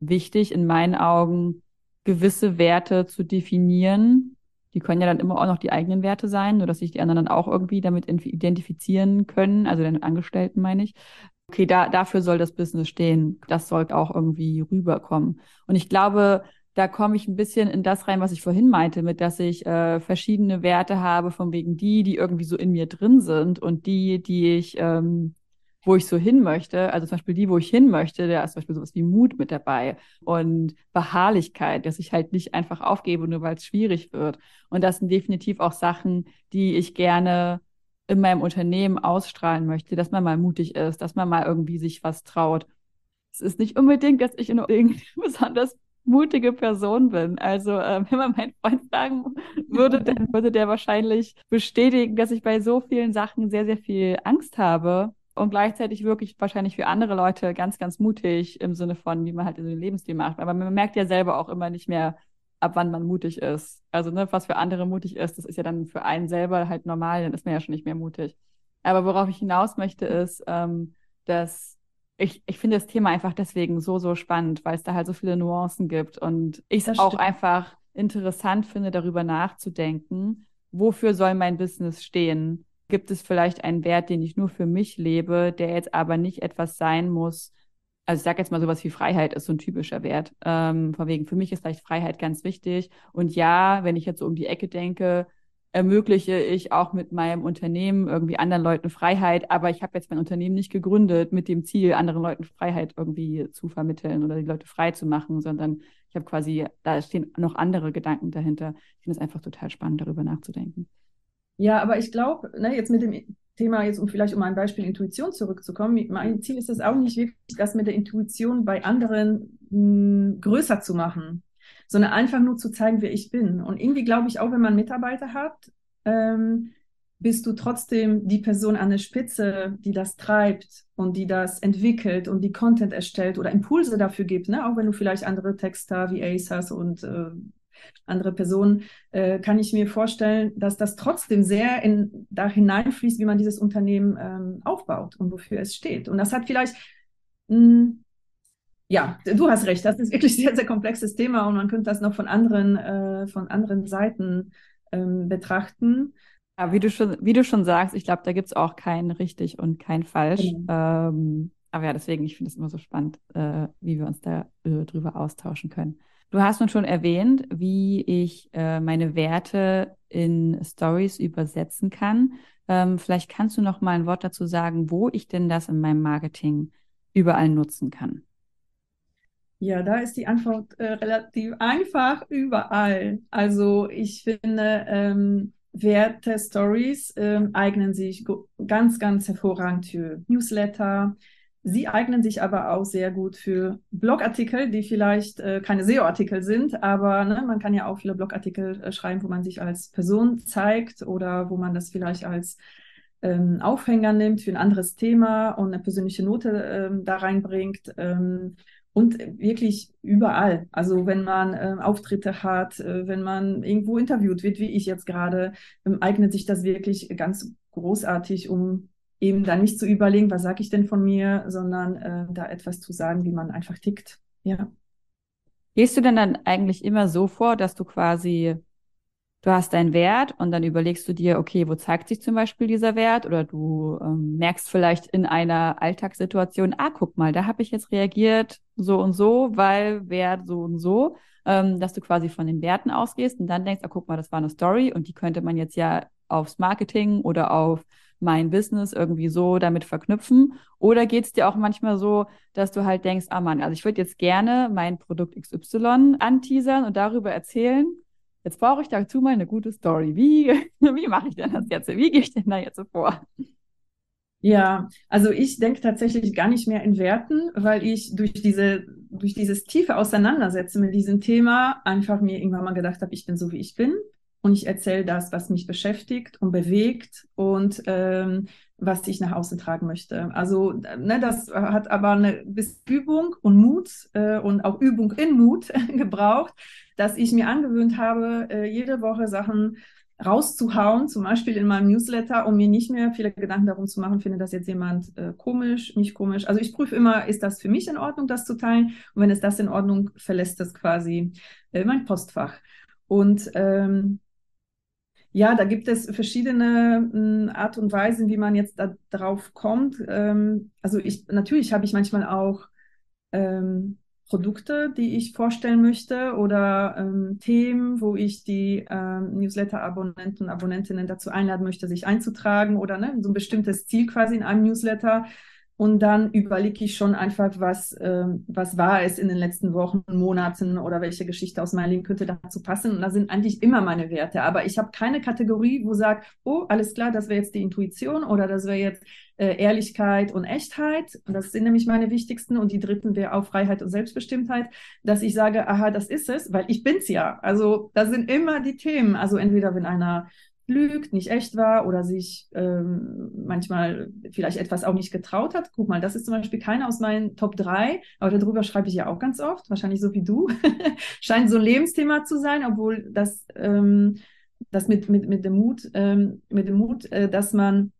A: wichtig, in meinen Augen, gewisse Werte zu definieren. Die können ja dann immer auch noch die eigenen Werte sein, nur dass sich die anderen dann auch irgendwie damit identifizieren können, also den Angestellten meine ich okay, da, dafür soll das Business stehen. Das sollte auch irgendwie rüberkommen. Und ich glaube, da komme ich ein bisschen in das rein, was ich vorhin meinte, mit dass ich äh, verschiedene Werte habe, von wegen die, die irgendwie so in mir drin sind und die, die ich, ähm, wo ich so hin möchte. Also zum Beispiel die, wo ich hin möchte, da ist zum Beispiel sowas wie Mut mit dabei und Beharrlichkeit, dass ich halt nicht einfach aufgebe, nur weil es schwierig wird. Und das sind definitiv auch Sachen, die ich gerne in meinem Unternehmen ausstrahlen möchte, dass man mal mutig ist, dass man mal irgendwie sich was traut. Es ist nicht unbedingt, dass ich in irgendwie *laughs* besonders mutige Person bin. Also äh, wenn man meinen Freund sagen würde, dann würde der wahrscheinlich bestätigen, dass ich bei so vielen Sachen sehr, sehr viel Angst habe und gleichzeitig wirklich wahrscheinlich für andere Leute ganz, ganz mutig im Sinne von, wie man halt so den Lebensstil macht. Aber man merkt ja selber auch immer nicht mehr, ab wann man mutig ist. Also ne, was für andere mutig ist, das ist ja dann für einen selber halt normal, dann ist man ja schon nicht mehr mutig. Aber worauf ich hinaus möchte, ist, ähm, dass ich, ich finde das Thema einfach deswegen so, so spannend, weil es da halt so viele Nuancen gibt und ich es auch einfach interessant finde, darüber nachzudenken, wofür soll mein Business stehen? Gibt es vielleicht einen Wert, den ich nur für mich lebe, der jetzt aber nicht etwas sein muss? Also ich sage jetzt mal sowas wie Freiheit ist so ein typischer Wert. Ähm, von wegen, für mich ist vielleicht Freiheit ganz wichtig. Und ja, wenn ich jetzt so um die Ecke denke, ermögliche ich auch mit meinem Unternehmen irgendwie anderen Leuten Freiheit, aber ich habe jetzt mein Unternehmen nicht gegründet mit dem Ziel, anderen Leuten Freiheit irgendwie zu vermitteln oder die Leute frei zu machen, sondern ich habe quasi, da stehen noch andere Gedanken dahinter. Ich finde es einfach total spannend, darüber nachzudenken.
B: Ja, aber ich glaube, ne, jetzt mit dem Thema, jetzt um vielleicht um ein Beispiel Intuition zurückzukommen, mein Ziel ist es auch nicht wirklich, das mit der Intuition bei anderen mh, hm, größer zu machen sondern einfach nur zu zeigen, wer ich bin. Und irgendwie glaube ich auch, wenn man Mitarbeiter hat, ähm, bist du trotzdem die Person an der Spitze, die das treibt und die das entwickelt und die Content erstellt oder Impulse dafür gibt. Ne? Auch wenn du vielleicht andere Texter wie Ace hast und äh, andere Personen, äh, kann ich mir vorstellen, dass das trotzdem sehr in, da hineinfließt, wie man dieses Unternehmen ähm, aufbaut und wofür es steht. Und das hat vielleicht mh, hm, ja, du hast recht, das ist wirklich ein *laughs* sehr, sehr komplexes Thema und man könnte das noch von anderen, äh, von anderen Seiten ähm, betrachten.
A: Ja, wie du schon, wie du schon sagst, ich glaube, da gibt es auch kein richtig und kein falsch. Mhm. Ähm, aber ja, deswegen, ich finde es immer so spannend, äh, wie wir uns da äh, drüber austauschen können. Du hast nun schon erwähnt, wie ich äh, meine Werte in Stories übersetzen kann. Ähm, vielleicht kannst du noch mal ein Wort dazu sagen, wo ich denn das in meinem Marketing überall nutzen kann.
B: Ja, da ist die Antwort äh, relativ einfach überall. Also ich finde, ähm, Werte Stories ähm, eignen sich ganz, ganz hervorragend für Newsletter. Sie eignen sich aber auch sehr gut für Blogartikel, die vielleicht äh, keine SEO-Artikel sind, aber ne, man kann ja auch viele Blogartikel äh, schreiben, wo man sich als Person zeigt oder wo man das vielleicht als ähm, Aufhänger nimmt für ein anderes Thema und eine persönliche Note ähm, da reinbringt. Ähm, und wirklich überall. Also wenn man äh, Auftritte hat, äh, wenn man irgendwo interviewt wird, wie ich jetzt gerade, ähm, eignet sich das wirklich ganz großartig, um eben dann nicht zu überlegen, was sage ich denn von mir, sondern äh, da etwas zu sagen, wie man einfach tickt. Ja.
A: Gehst du denn dann eigentlich immer so vor, dass du quasi du hast deinen Wert und dann überlegst du dir, okay, wo zeigt sich zum Beispiel dieser Wert? Oder du ähm, merkst vielleicht in einer Alltagssituation, ah, guck mal, da habe ich jetzt reagiert so und so, weil Wert so und so, ähm, dass du quasi von den Werten ausgehst und dann denkst, ah, guck mal, das war eine Story und die könnte man jetzt ja aufs Marketing oder auf mein Business irgendwie so damit verknüpfen? Oder geht es dir auch manchmal so, dass du halt denkst, ah Mann, also ich würde jetzt gerne mein Produkt XY anteasern und darüber erzählen, Jetzt brauche ich dazu mal eine gute Story. Wie, *laughs* wie mache ich denn das jetzt? Wie gehe ich denn da jetzt so vor?
B: Ja, also ich denke tatsächlich gar nicht mehr in Werten, weil ich durch diese, durch dieses tiefe Auseinandersetzen mit diesem Thema einfach mir irgendwann mal gedacht habe, ich bin so wie ich bin und ich erzähle das, was mich beschäftigt und bewegt und ähm, was ich nach außen tragen möchte. Also ne, das hat aber eine bis Übung und Mut äh, und auch Übung in Mut *laughs* gebraucht, dass ich mir angewöhnt habe, äh, jede Woche Sachen rauszuhauen, zum Beispiel in meinem Newsletter, um mir nicht mehr viele Gedanken darum zu machen, finde das jetzt jemand äh, komisch, nicht komisch. Also ich prüfe immer, ist das für mich in Ordnung, das zu teilen? Und wenn es das in Ordnung, verlässt das quasi äh, mein Postfach. Und ähm, ja, da gibt es verschiedene äh, Art und Weisen, wie man jetzt da drauf kommt. Ähm, also ich, natürlich habe ich manchmal auch ähm, Produkte, die ich vorstellen möchte oder ähm, Themen, wo ich die ähm, Newsletter-Abonnenten und Abonnentinnen dazu einladen möchte, sich einzutragen oder ne, so ein bestimmtes Ziel quasi in einem Newsletter. Und dann überlege ich schon einfach, was, äh, was war es in den letzten Wochen, Monaten oder welche Geschichte aus meinem Leben könnte dazu passen. Und da sind eigentlich immer meine Werte. Aber ich habe keine Kategorie, wo sagt, oh, alles klar, das wäre jetzt die Intuition oder das wäre jetzt äh, Ehrlichkeit und Echtheit. Das sind nämlich meine wichtigsten. Und die dritten wäre auch Freiheit und Selbstbestimmtheit, dass ich sage, aha, das ist es, weil ich bin's ja. Also das sind immer die Themen. Also entweder wenn einer lügt, nicht echt war oder sich ähm, manchmal vielleicht etwas auch nicht getraut hat. Guck mal, das ist zum Beispiel keine aus meinen Top 3, aber darüber schreibe ich ja auch ganz oft, wahrscheinlich so wie du. *laughs* Scheint so ein Lebensthema zu sein, obwohl das, ähm, das mit, mit, mit dem Mut, ähm, mit dem Mut, äh, dass man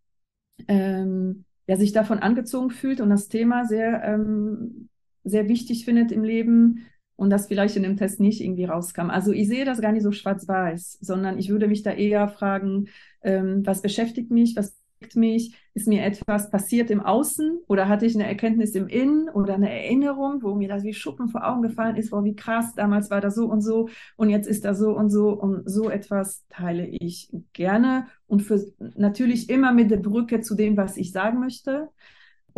B: ähm, ja, sich davon angezogen fühlt und das Thema sehr, ähm, sehr wichtig findet im Leben, und das vielleicht in dem Test nicht irgendwie rauskam. Also ich sehe das gar nicht so schwarz-weiß, sondern ich würde mich da eher fragen, ähm, was beschäftigt mich, was bewegt mich, ist mir etwas passiert im Außen oder hatte ich eine Erkenntnis im Innen oder eine Erinnerung, wo mir das wie Schuppen vor Augen gefallen ist, wow, wie krass, damals war das so und so und jetzt ist das so und so und so etwas teile ich gerne und für natürlich immer mit der Brücke zu dem, was ich sagen möchte.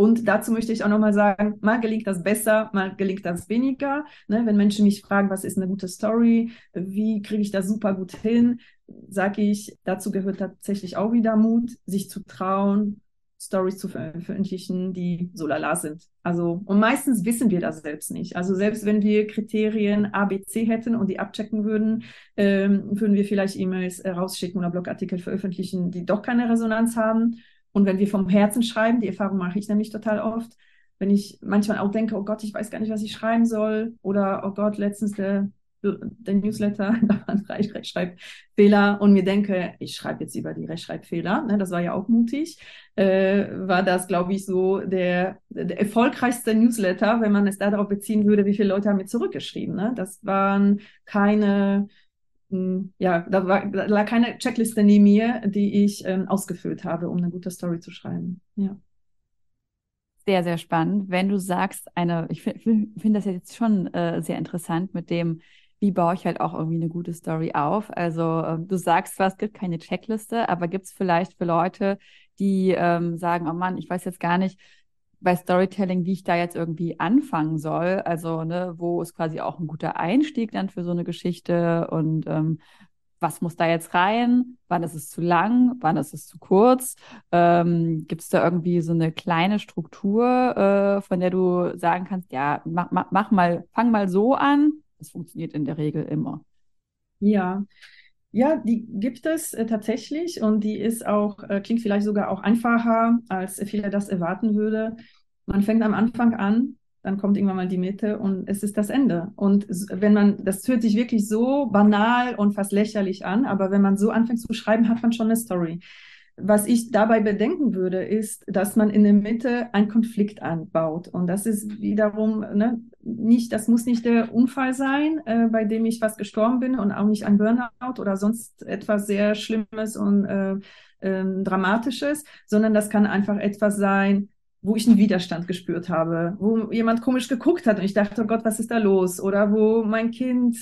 B: Und dazu möchte ich auch nochmal sagen, mal gelingt das besser, mal gelingt das weniger. Ne, wenn Menschen mich fragen, was ist eine gute Story, wie kriege ich das super gut hin, sage ich, dazu gehört tatsächlich auch wieder Mut, sich zu trauen, Stories zu veröffentlichen, die so lala sind. Also, und meistens wissen wir das selbst nicht. Also, selbst wenn wir Kriterien A, B, C hätten und die abchecken würden, ähm, würden wir vielleicht E-Mails äh, rausschicken oder Blogartikel veröffentlichen, die doch keine Resonanz haben. Und wenn wir vom Herzen schreiben, die Erfahrung mache ich nämlich total oft, wenn ich manchmal auch denke, oh Gott, ich weiß gar nicht, was ich schreiben soll, oder oh Gott, letztens der, der Newsletter, *laughs* da waren drei Rechtschreibfehler und mir denke, ich schreibe jetzt über die Rechtschreibfehler, ne, das war ja auch mutig, äh, war das, glaube ich, so der, der erfolgreichste Newsletter, wenn man es darauf beziehen würde, wie viele Leute haben mir zurückgeschrieben. Ne? Das waren keine ja, da, war, da lag keine Checkliste neben mir, die ich ähm, ausgefüllt habe, um eine gute Story zu schreiben. Ja.
A: Sehr, sehr spannend. Wenn du sagst, eine, ich finde find das jetzt schon äh, sehr interessant mit dem, wie baue ich halt auch irgendwie eine gute Story auf. Also äh, du sagst zwar, es gibt keine Checkliste, aber gibt es vielleicht für Leute, die ähm, sagen, oh Mann, ich weiß jetzt gar nicht, bei Storytelling, wie ich da jetzt irgendwie anfangen soll. Also, ne, wo ist quasi auch ein guter Einstieg dann für so eine Geschichte und ähm, was muss da jetzt rein? Wann ist es zu lang? Wann ist es zu kurz? Ähm, Gibt es da irgendwie so eine kleine Struktur, äh, von der du sagen kannst, ja, mach, mach, mach mal, fang mal so an. Das funktioniert in der Regel immer.
B: Ja, ja, die gibt es äh, tatsächlich und die ist auch, äh, klingt vielleicht sogar auch einfacher, als viele das erwarten würde. Man fängt am Anfang an, dann kommt irgendwann mal die Mitte und es ist das Ende. Und wenn man, das hört sich wirklich so banal und fast lächerlich an, aber wenn man so anfängt zu schreiben, hat man schon eine Story. Was ich dabei bedenken würde, ist, dass man in der Mitte einen Konflikt anbaut. Und das ist wiederum ne, nicht, das muss nicht der Unfall sein, äh, bei dem ich fast gestorben bin und auch nicht ein Burnout oder sonst etwas sehr Schlimmes und äh, äh, Dramatisches, sondern das kann einfach etwas sein, wo ich einen Widerstand gespürt habe, wo jemand komisch geguckt hat und ich dachte, oh Gott, was ist da los? Oder wo mein Kind,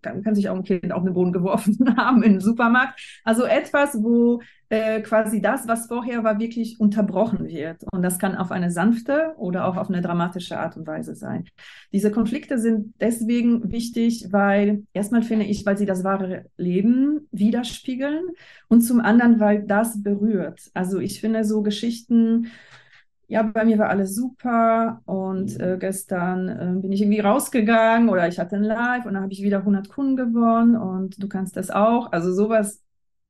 B: kann, kann sich auch ein Kind auf den Boden geworfen *laughs* haben im Supermarkt. Also etwas, wo äh, quasi das, was vorher war, wirklich unterbrochen wird. Und das kann auf eine sanfte oder auch auf eine dramatische Art und Weise sein. Diese Konflikte sind deswegen wichtig, weil erstmal finde ich, weil sie das wahre Leben widerspiegeln und zum anderen, weil das berührt. Also ich finde so Geschichten, ja, bei mir war alles super und äh, gestern äh, bin ich irgendwie rausgegangen oder ich hatte ein Live und dann habe ich wieder 100 Kunden gewonnen und du kannst das auch. Also sowas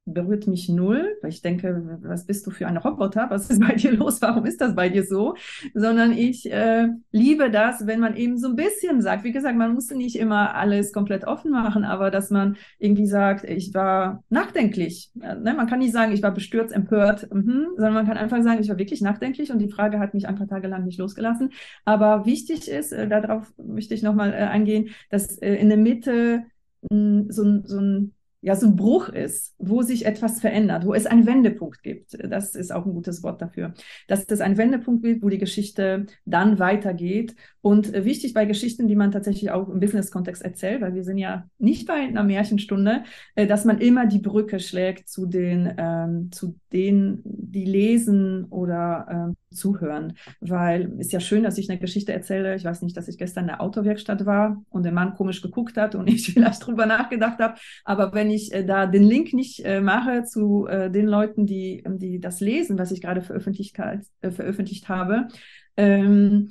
B: berührt mich null, weil ich denke, was bist du für ein Roboter? Was ist bei dir los? Warum ist das bei dir so? Sondern ich äh, liebe das, wenn man eben so ein bisschen sagt, wie gesagt, man muss nicht immer alles komplett offen machen, aber dass man irgendwie sagt, ich war nachdenklich. Ja, ne? Man kann nicht sagen, ich war bestürzt, empört, mhm, sondern man kann einfach sagen, ich war wirklich nachdenklich und die Frage hat mich ein paar Tage lang nicht losgelassen. Aber wichtig ist, äh, darauf möchte ich nochmal äh, eingehen, dass äh, in der Mitte mh, so, so ein ja so ein Bruch ist, wo sich etwas verändert, wo es einen Wendepunkt gibt. Das ist auch ein gutes Wort dafür. Dass es einen Wendepunkt gibt, wo die Geschichte dann weitergeht. Und äh, wichtig bei Geschichten, die man tatsächlich auch im Business-Kontext erzählt, weil wir sind ja nicht bei einer Märchenstunde, äh, dass man immer die Brücke schlägt zu den, ähm, zu denen, die lesen oder ähm, zuhören. Weil ist ja schön, dass ich eine Geschichte erzähle. Ich weiß nicht, dass ich gestern in der Autowerkstatt war und der Mann komisch geguckt hat und *laughs* ich vielleicht drüber nachgedacht habe. Aber wenn ich äh, da den Link nicht äh, mache zu äh, den Leuten, die, die das lesen, was ich gerade veröffentlicht, veröffentlicht habe, ähm,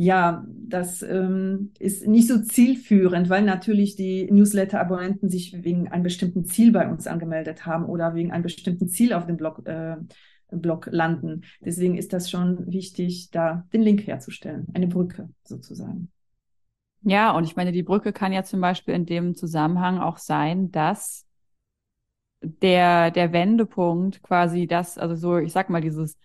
B: ja, das ähm, ist nicht so zielführend, weil natürlich die Newsletter-Abonnenten sich wegen einem bestimmten Ziel bei uns angemeldet haben oder wegen einem bestimmten Ziel auf dem Blog, äh, Blog landen. Deswegen ist das schon wichtig, da den Link herzustellen, eine Brücke sozusagen.
A: Ja, und ich meine, die Brücke kann ja zum Beispiel in dem Zusammenhang auch sein, dass der, der Wendepunkt quasi das, also so, ich sag mal, dieses,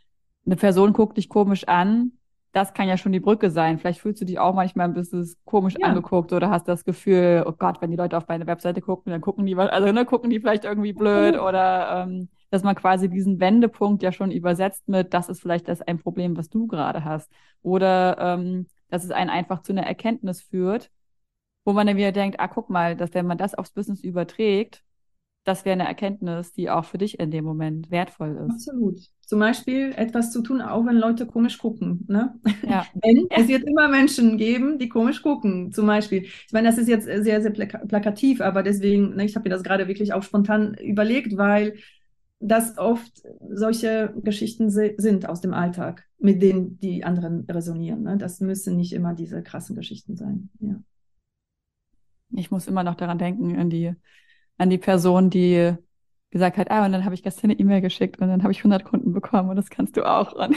A: eine Person guckt dich komisch an, das kann ja schon die Brücke sein. Vielleicht fühlst du dich auch manchmal ein bisschen komisch ja. angeguckt oder hast das Gefühl, oh Gott, wenn die Leute auf meine Webseite gucken, dann gucken die, also ne, gucken die vielleicht irgendwie blöd oder ähm, dass man quasi diesen Wendepunkt ja schon übersetzt mit, das ist vielleicht das ein Problem, was du gerade hast. Oder ähm, dass es einen einfach zu einer Erkenntnis führt, wo man dann wieder denkt, ah, guck mal, dass wenn man das aufs Business überträgt, das wäre eine Erkenntnis, die auch für dich in dem Moment wertvoll ist.
B: Absolut. Zum Beispiel etwas zu tun, auch wenn Leute komisch gucken. Ne? Ja. *laughs* Denn es wird immer Menschen geben, die komisch gucken. Zum Beispiel. Ich meine, das ist jetzt sehr, sehr plakativ, aber deswegen, ne, ich habe mir das gerade wirklich auch spontan überlegt, weil das oft solche Geschichten sind aus dem Alltag, mit denen die anderen resonieren. Ne? Das müssen nicht immer diese krassen Geschichten sein. Ja.
A: Ich muss immer noch daran denken, an die an die Person, die gesagt hat, ah, und dann habe ich gestern eine E-Mail geschickt und dann habe ich 100 Kunden bekommen und das kannst du auch. *laughs*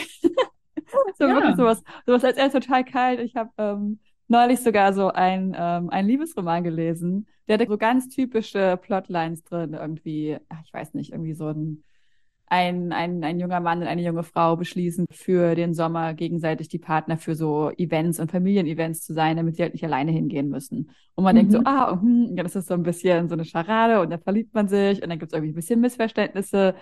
A: Und so ja. wirklich sowas, sowas als erst total kalt. Ich habe ähm, neulich sogar so ein, ähm, ein Liebesroman gelesen, der hatte so ganz typische Plotlines drin, irgendwie, ach, ich weiß nicht, irgendwie so ein ein, ein, ein junger Mann und eine junge Frau beschließen, für den Sommer gegenseitig die Partner für so Events und Familienevents zu sein, damit sie halt nicht alleine hingehen müssen. Und man mhm. denkt so, mhm. ah, hm, ja, das ist so ein bisschen so eine Scharade und dann verliebt man sich und dann gibt es irgendwie ein bisschen Missverständnisse.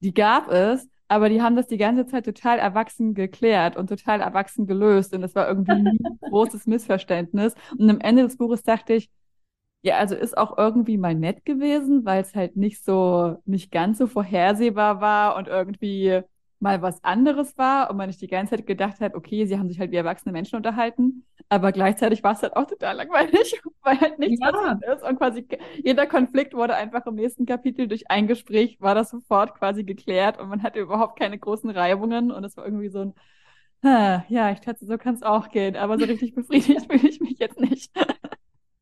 A: Die gab es, aber die haben das die ganze Zeit total erwachsen geklärt und total erwachsen gelöst und das war irgendwie ein *laughs* großes Missverständnis. Und am Ende des Buches dachte ich, ja, also ist auch irgendwie mal nett gewesen, weil es halt nicht so, nicht ganz so vorhersehbar war und irgendwie mal was anderes war und man nicht die ganze Zeit gedacht hat, okay, sie haben sich halt wie erwachsene Menschen unterhalten, aber gleichzeitig war es halt auch total langweilig, *laughs* weil halt nichts ja. passiert ist und quasi jeder Konflikt wurde einfach im nächsten Kapitel durch ein Gespräch war das sofort quasi geklärt und man hatte überhaupt keine großen Reibungen und es war irgendwie so ein, ja, ich dachte, so kann es auch gehen, aber so richtig befriedigt *laughs* fühle ich mich jetzt nicht.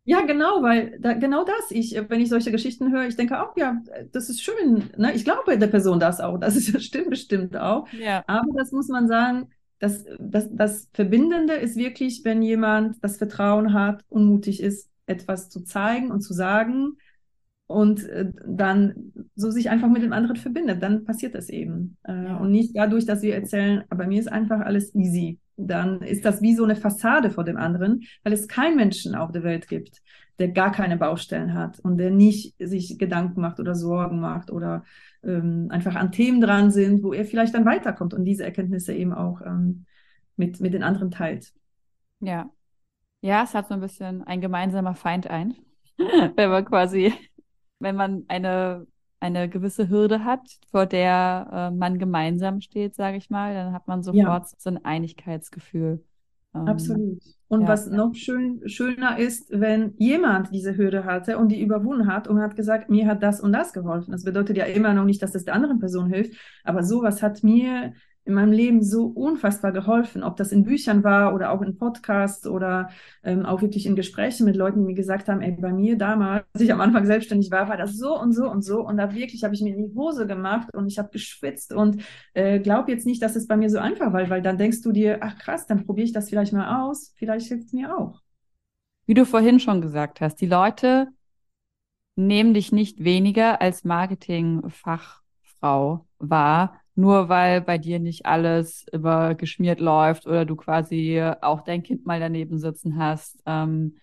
B: Ja, genau, weil da, genau das. Ich, wenn ich solche Geschichten höre, ich denke auch, ja, das ist schön. Ne? Ich glaube der Person das auch. Das ist, *laughs* stimmt bestimmt auch. Ja. Aber das muss man sagen, das, das, das Verbindende ist wirklich, wenn jemand das Vertrauen hat und mutig ist, etwas zu zeigen und zu sagen und äh, dann so sich einfach mit dem anderen verbindet, dann passiert das eben. Äh, ja. Und nicht dadurch, dass wir erzählen, aber mir ist einfach alles easy dann ist das wie so eine Fassade vor dem anderen, weil es keinen Menschen auf der Welt gibt, der gar keine Baustellen hat und der nicht sich Gedanken macht oder Sorgen macht oder ähm, einfach an Themen dran sind, wo er vielleicht dann weiterkommt und diese Erkenntnisse eben auch ähm, mit, mit den anderen teilt.
A: Ja. Ja, es hat so ein bisschen ein gemeinsamer Feind ein, *laughs* wenn man quasi, wenn man eine eine gewisse Hürde hat, vor der äh, man gemeinsam steht, sage ich mal, dann hat man sofort ja. so ein Einigkeitsgefühl.
B: Ähm, Absolut. Und ja. was noch schön, schöner ist, wenn jemand diese Hürde hatte und die überwunden hat und hat gesagt, mir hat das und das geholfen. Das bedeutet ja immer noch nicht, dass es der anderen Person hilft, aber sowas hat mir in meinem Leben so unfassbar geholfen, ob das in Büchern war oder auch in Podcasts oder ähm, auch wirklich in Gesprächen mit Leuten, die mir gesagt haben, ey, bei mir damals, als ich am Anfang selbstständig war, war das so und so und so. Und da wirklich habe ich mir in die Hose gemacht und ich habe geschwitzt. Und äh, glaub jetzt nicht, dass es bei mir so einfach war, weil dann denkst du dir, ach krass, dann probiere ich das vielleicht mal aus, vielleicht hilft es mir auch.
A: Wie du vorhin schon gesagt hast, die Leute nehmen dich nicht weniger als Marketingfachfrau wahr, nur weil bei dir nicht alles über geschmiert läuft oder du quasi auch dein Kind mal daneben sitzen hast. Ähm,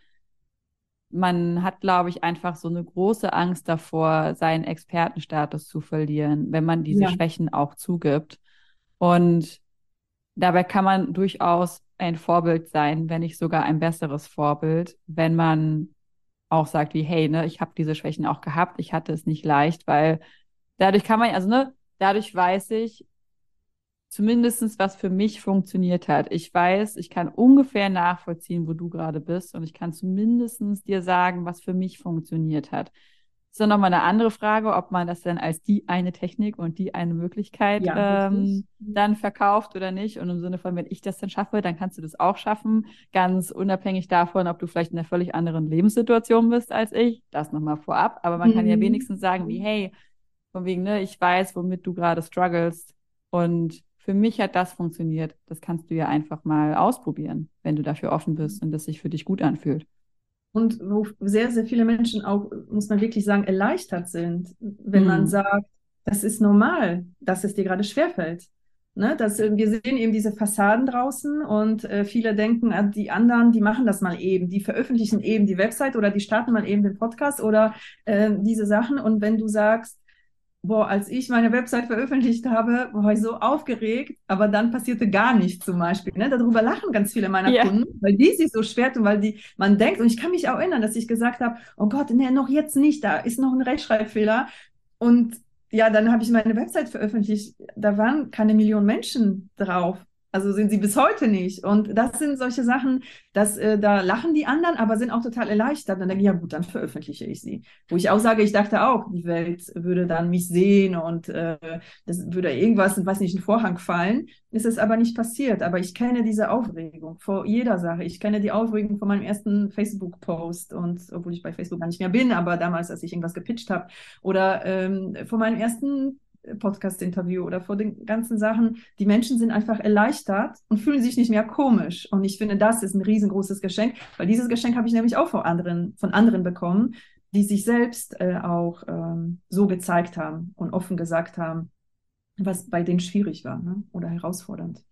A: man hat, glaube ich, einfach so eine große Angst davor, seinen Expertenstatus zu verlieren, wenn man diese ja. Schwächen auch zugibt. Und dabei kann man durchaus ein Vorbild sein, wenn nicht sogar ein besseres Vorbild, wenn man auch sagt wie, hey, ne, ich habe diese Schwächen auch gehabt, ich hatte es nicht leicht, weil dadurch kann man, also ne, dadurch weiß ich, zumindestens was für mich funktioniert hat. Ich weiß, ich kann ungefähr nachvollziehen, wo du gerade bist und ich kann zumindestens dir sagen, was für mich funktioniert hat. ist dann nochmal eine andere Frage, ob man das dann als die eine Technik und die eine Möglichkeit ja, ähm, dann verkauft oder nicht. Und im Sinne von, wenn ich das dann schaffe, dann kannst du das auch schaffen, ganz unabhängig davon, ob du vielleicht in einer völlig anderen Lebenssituation bist als ich. Das nochmal vorab. Aber man mhm. kann ja mhm. wenigstens sagen, wie, hey, von wegen, ne, ich weiß, womit du gerade struggles und für mich hat das funktioniert. Das kannst du ja einfach mal ausprobieren, wenn du dafür offen bist und das sich für dich gut anfühlt.
B: Und wo sehr, sehr viele Menschen auch, muss man wirklich sagen, erleichtert sind, wenn mhm. man sagt, das ist normal, dass es dir gerade schwerfällt. Ne, dass, äh, wir sehen eben diese Fassaden draußen und äh, viele denken, äh, die anderen, die machen das mal eben, die veröffentlichen eben die Website oder die starten mal eben den Podcast oder äh, diese Sachen. Und wenn du sagst, boah, als ich meine Website veröffentlicht habe, war ich so aufgeregt, aber dann passierte gar nichts zum Beispiel. Ne? Darüber lachen ganz viele meiner yeah. Kunden, weil die sich so schwer tun, weil die, man denkt, und ich kann mich auch erinnern, dass ich gesagt habe, oh Gott, nee, noch jetzt nicht, da ist noch ein Rechtschreibfehler. Und ja, dann habe ich meine Website veröffentlicht, da waren keine Millionen Menschen drauf. Also sind sie bis heute nicht. Und das sind solche Sachen, dass äh, da lachen die anderen, aber sind auch total erleichtert. Dann denke ich, ja gut, dann veröffentliche ich sie. Wo ich auch sage, ich dachte auch, die Welt würde dann mich sehen und äh, das würde irgendwas, weiß nicht, ein Vorhang fallen. Ist es aber nicht passiert. Aber ich kenne diese Aufregung vor jeder Sache. Ich kenne die Aufregung von meinem ersten Facebook-Post und obwohl ich bei Facebook gar nicht mehr bin, aber damals, als ich irgendwas gepitcht habe, oder ähm, von meinem ersten Podcast-Interview oder vor den ganzen Sachen. Die Menschen sind einfach erleichtert und fühlen sich nicht mehr komisch. Und ich finde, das ist ein riesengroßes Geschenk, weil dieses Geschenk habe ich nämlich auch von anderen, von anderen bekommen, die sich selbst äh, auch ähm, so gezeigt haben und offen gesagt haben, was bei denen schwierig war ne? oder herausfordernd.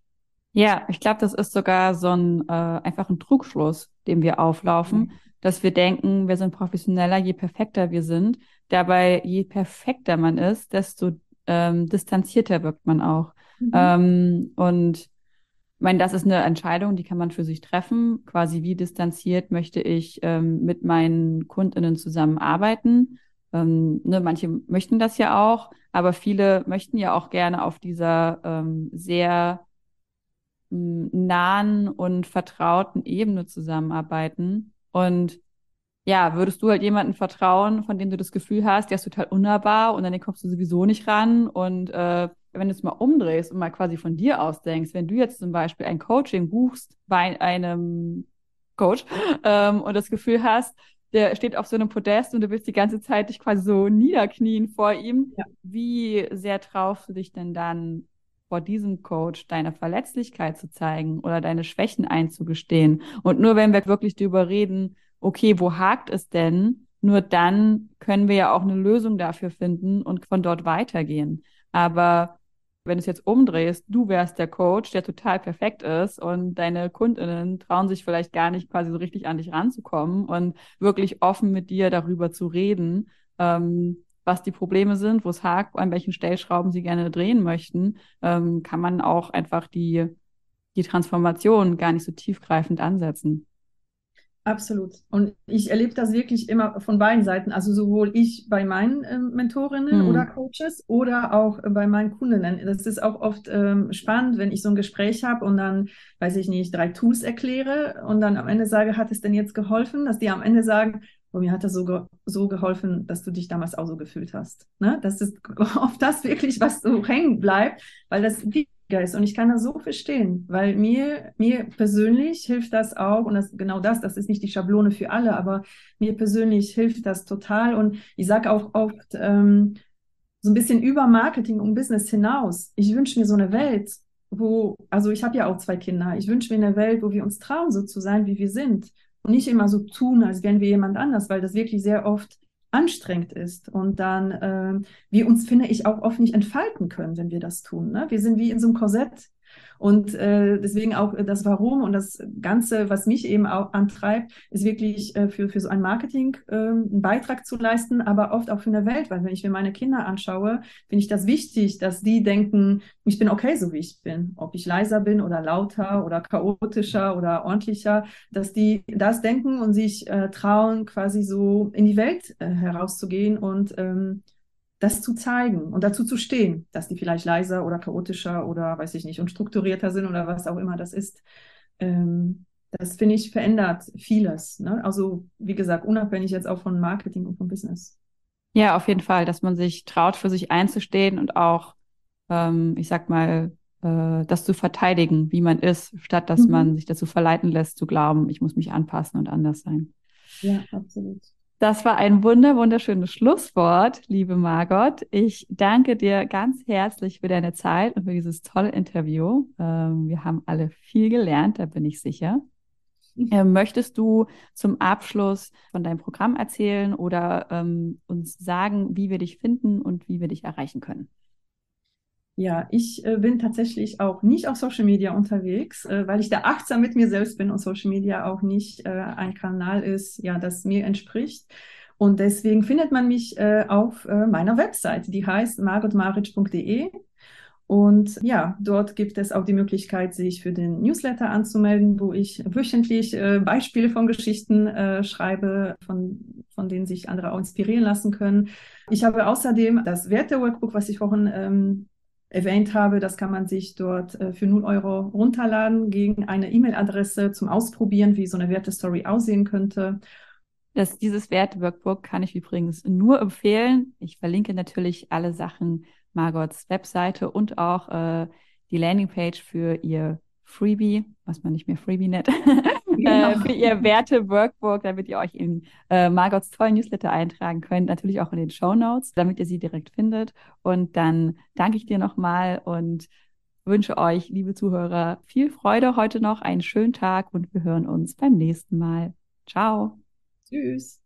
A: Ja, ich glaube, das ist sogar so ein äh, einfach ein Trugschluss, dem wir auflaufen, mhm. dass wir denken, wir sind professioneller, je perfekter wir sind. Dabei, je perfekter man ist, desto ähm, distanzierter wirkt man auch. Mhm. Ähm, und ich meine, das ist eine Entscheidung, die kann man für sich treffen. Quasi wie distanziert möchte ich ähm, mit meinen KundInnen zusammenarbeiten. Ähm, ne, manche möchten das ja auch, aber viele möchten ja auch gerne auf dieser ähm, sehr mm, nahen und vertrauten Ebene zusammenarbeiten. Und ja, würdest du halt jemanden vertrauen, von dem du das Gefühl hast, der ist total unnahbar und an den kommst du sowieso nicht ran. Und äh, wenn du es mal umdrehst und mal quasi von dir aus denkst, wenn du jetzt zum Beispiel ein Coaching buchst bei einem Coach *laughs* ähm, und das Gefühl hast, der steht auf so einem Podest und du willst die ganze Zeit dich quasi so niederknien vor ihm, ja. wie sehr traust du dich denn dann vor diesem Coach deine Verletzlichkeit zu zeigen oder deine Schwächen einzugestehen? Und nur wenn wir wirklich darüber reden, okay, wo hakt es denn? Nur dann können wir ja auch eine Lösung dafür finden und von dort weitergehen. Aber wenn du es jetzt umdrehst, du wärst der Coach, der total perfekt ist und deine Kundinnen trauen sich vielleicht gar nicht quasi so richtig an dich ranzukommen und wirklich offen mit dir darüber zu reden, ähm, was die Probleme sind, wo es hakt, an welchen Stellschrauben sie gerne drehen möchten, ähm, kann man auch einfach die, die Transformation gar nicht so tiefgreifend ansetzen.
B: Absolut. Und ich erlebe das wirklich immer von beiden Seiten. Also sowohl ich bei meinen äh, Mentorinnen mhm. oder Coaches oder auch bei meinen Kundinnen. Das ist auch oft ähm, spannend, wenn ich so ein Gespräch habe und dann, weiß ich nicht, drei Tools erkläre und dann am Ende sage, hat es denn jetzt geholfen? Dass die am Ende sagen, oh, mir hat das so, ge so geholfen, dass du dich damals auch so gefühlt hast. Ne? Das ist *laughs* oft das wirklich, was so hängen bleibt, weil das ist. Und ich kann das so verstehen, weil mir, mir persönlich hilft das auch, und das genau das, das ist nicht die Schablone für alle, aber mir persönlich hilft das total. Und ich sage auch oft ähm, so ein bisschen über Marketing und Business hinaus. Ich wünsche mir so eine Welt, wo, also ich habe ja auch zwei Kinder, ich wünsche mir eine Welt, wo wir uns trauen, so zu sein, wie wir sind. Und nicht immer so tun, als wären wir jemand anders, weil das wirklich sehr oft anstrengend ist und dann äh, wir uns, finde ich, auch oft nicht entfalten können, wenn wir das tun. Ne? Wir sind wie in so einem Korsett Und äh, deswegen auch das Warum und das Ganze, was mich eben auch antreibt, ist wirklich äh, für, für so ein Marketing äh, einen Beitrag zu leisten, aber oft auch für eine Welt, weil wenn ich mir meine Kinder anschaue, finde ich das wichtig, dass die denken, ich bin okay, so wie ich bin. Ob ich leiser bin oder lauter oder chaotischer oder ordentlicher, dass die das denken und sich äh, trauen, quasi so in die Welt äh, herauszugehen und ähm, das zu zeigen und dazu zu stehen, dass die vielleicht leiser oder chaotischer oder weiß ich nicht, unstrukturierter sind oder was auch immer das ist. Ähm, das finde ich verändert vieles. Ne? Also wie gesagt, unabhängig jetzt auch von Marketing und von Business.
A: Ja, auf jeden Fall, dass man sich traut, für sich einzustehen und auch, ähm, ich sag mal, äh, das zu verteidigen, wie man ist, statt dass mhm. man sich dazu verleiten lässt, zu glauben, ich muss mich anpassen und anders sein.
B: Ja, absolut.
A: Das war ein wunder, wunderschönes Schlusswort, liebe Margot. Ich danke dir ganz herzlich für deine Zeit und für dieses tolle Interview. Ähm, wir haben alle viel gelernt, da bin ich sicher. Ähm, möchtest du zum Abschluss von deinem Programm erzählen oder ähm, uns sagen, wie wir dich finden und wie wir dich erreichen können?
B: Ja, ich äh, bin tatsächlich auch nicht auf Social Media unterwegs, äh, weil ich da achtsam mit mir selbst bin und Social Media auch nicht äh, ein Kanal ist, ja, das mir entspricht. Und deswegen findet man mich äh, auf äh, meiner Website, die heißt margotmaric.de. Und ja, dort gibt es auch die Möglichkeit, sich für den Newsletter anzumelden, wo ich wöchentlich äh, Beispiele von Geschichten äh, schreibe, von, von denen sich andere auch inspirieren lassen können. Ich habe außerdem das Werte-Workbook, was ich vorhin ähm, erwähnt habe, das kann man sich dort äh, für 0 Euro runterladen gegen eine E-Mail-Adresse zum Ausprobieren, wie so eine Wertestory aussehen könnte.
A: Das, dieses Werte-Workbook kann ich übrigens nur empfehlen. Ich verlinke natürlich alle Sachen Margots Webseite und auch äh, die Landingpage für ihr Freebie, was man nicht mehr Freebie nennt, *laughs* genau. äh, für ihr Werte-Workbook, damit ihr euch in äh, Margots tollen Newsletter eintragen könnt, natürlich auch in den Show Notes, damit ihr sie direkt findet. Und dann danke ich dir nochmal und wünsche euch, liebe Zuhörer, viel Freude heute noch, einen schönen Tag und wir hören uns beim nächsten Mal. Ciao.
B: Tschüss.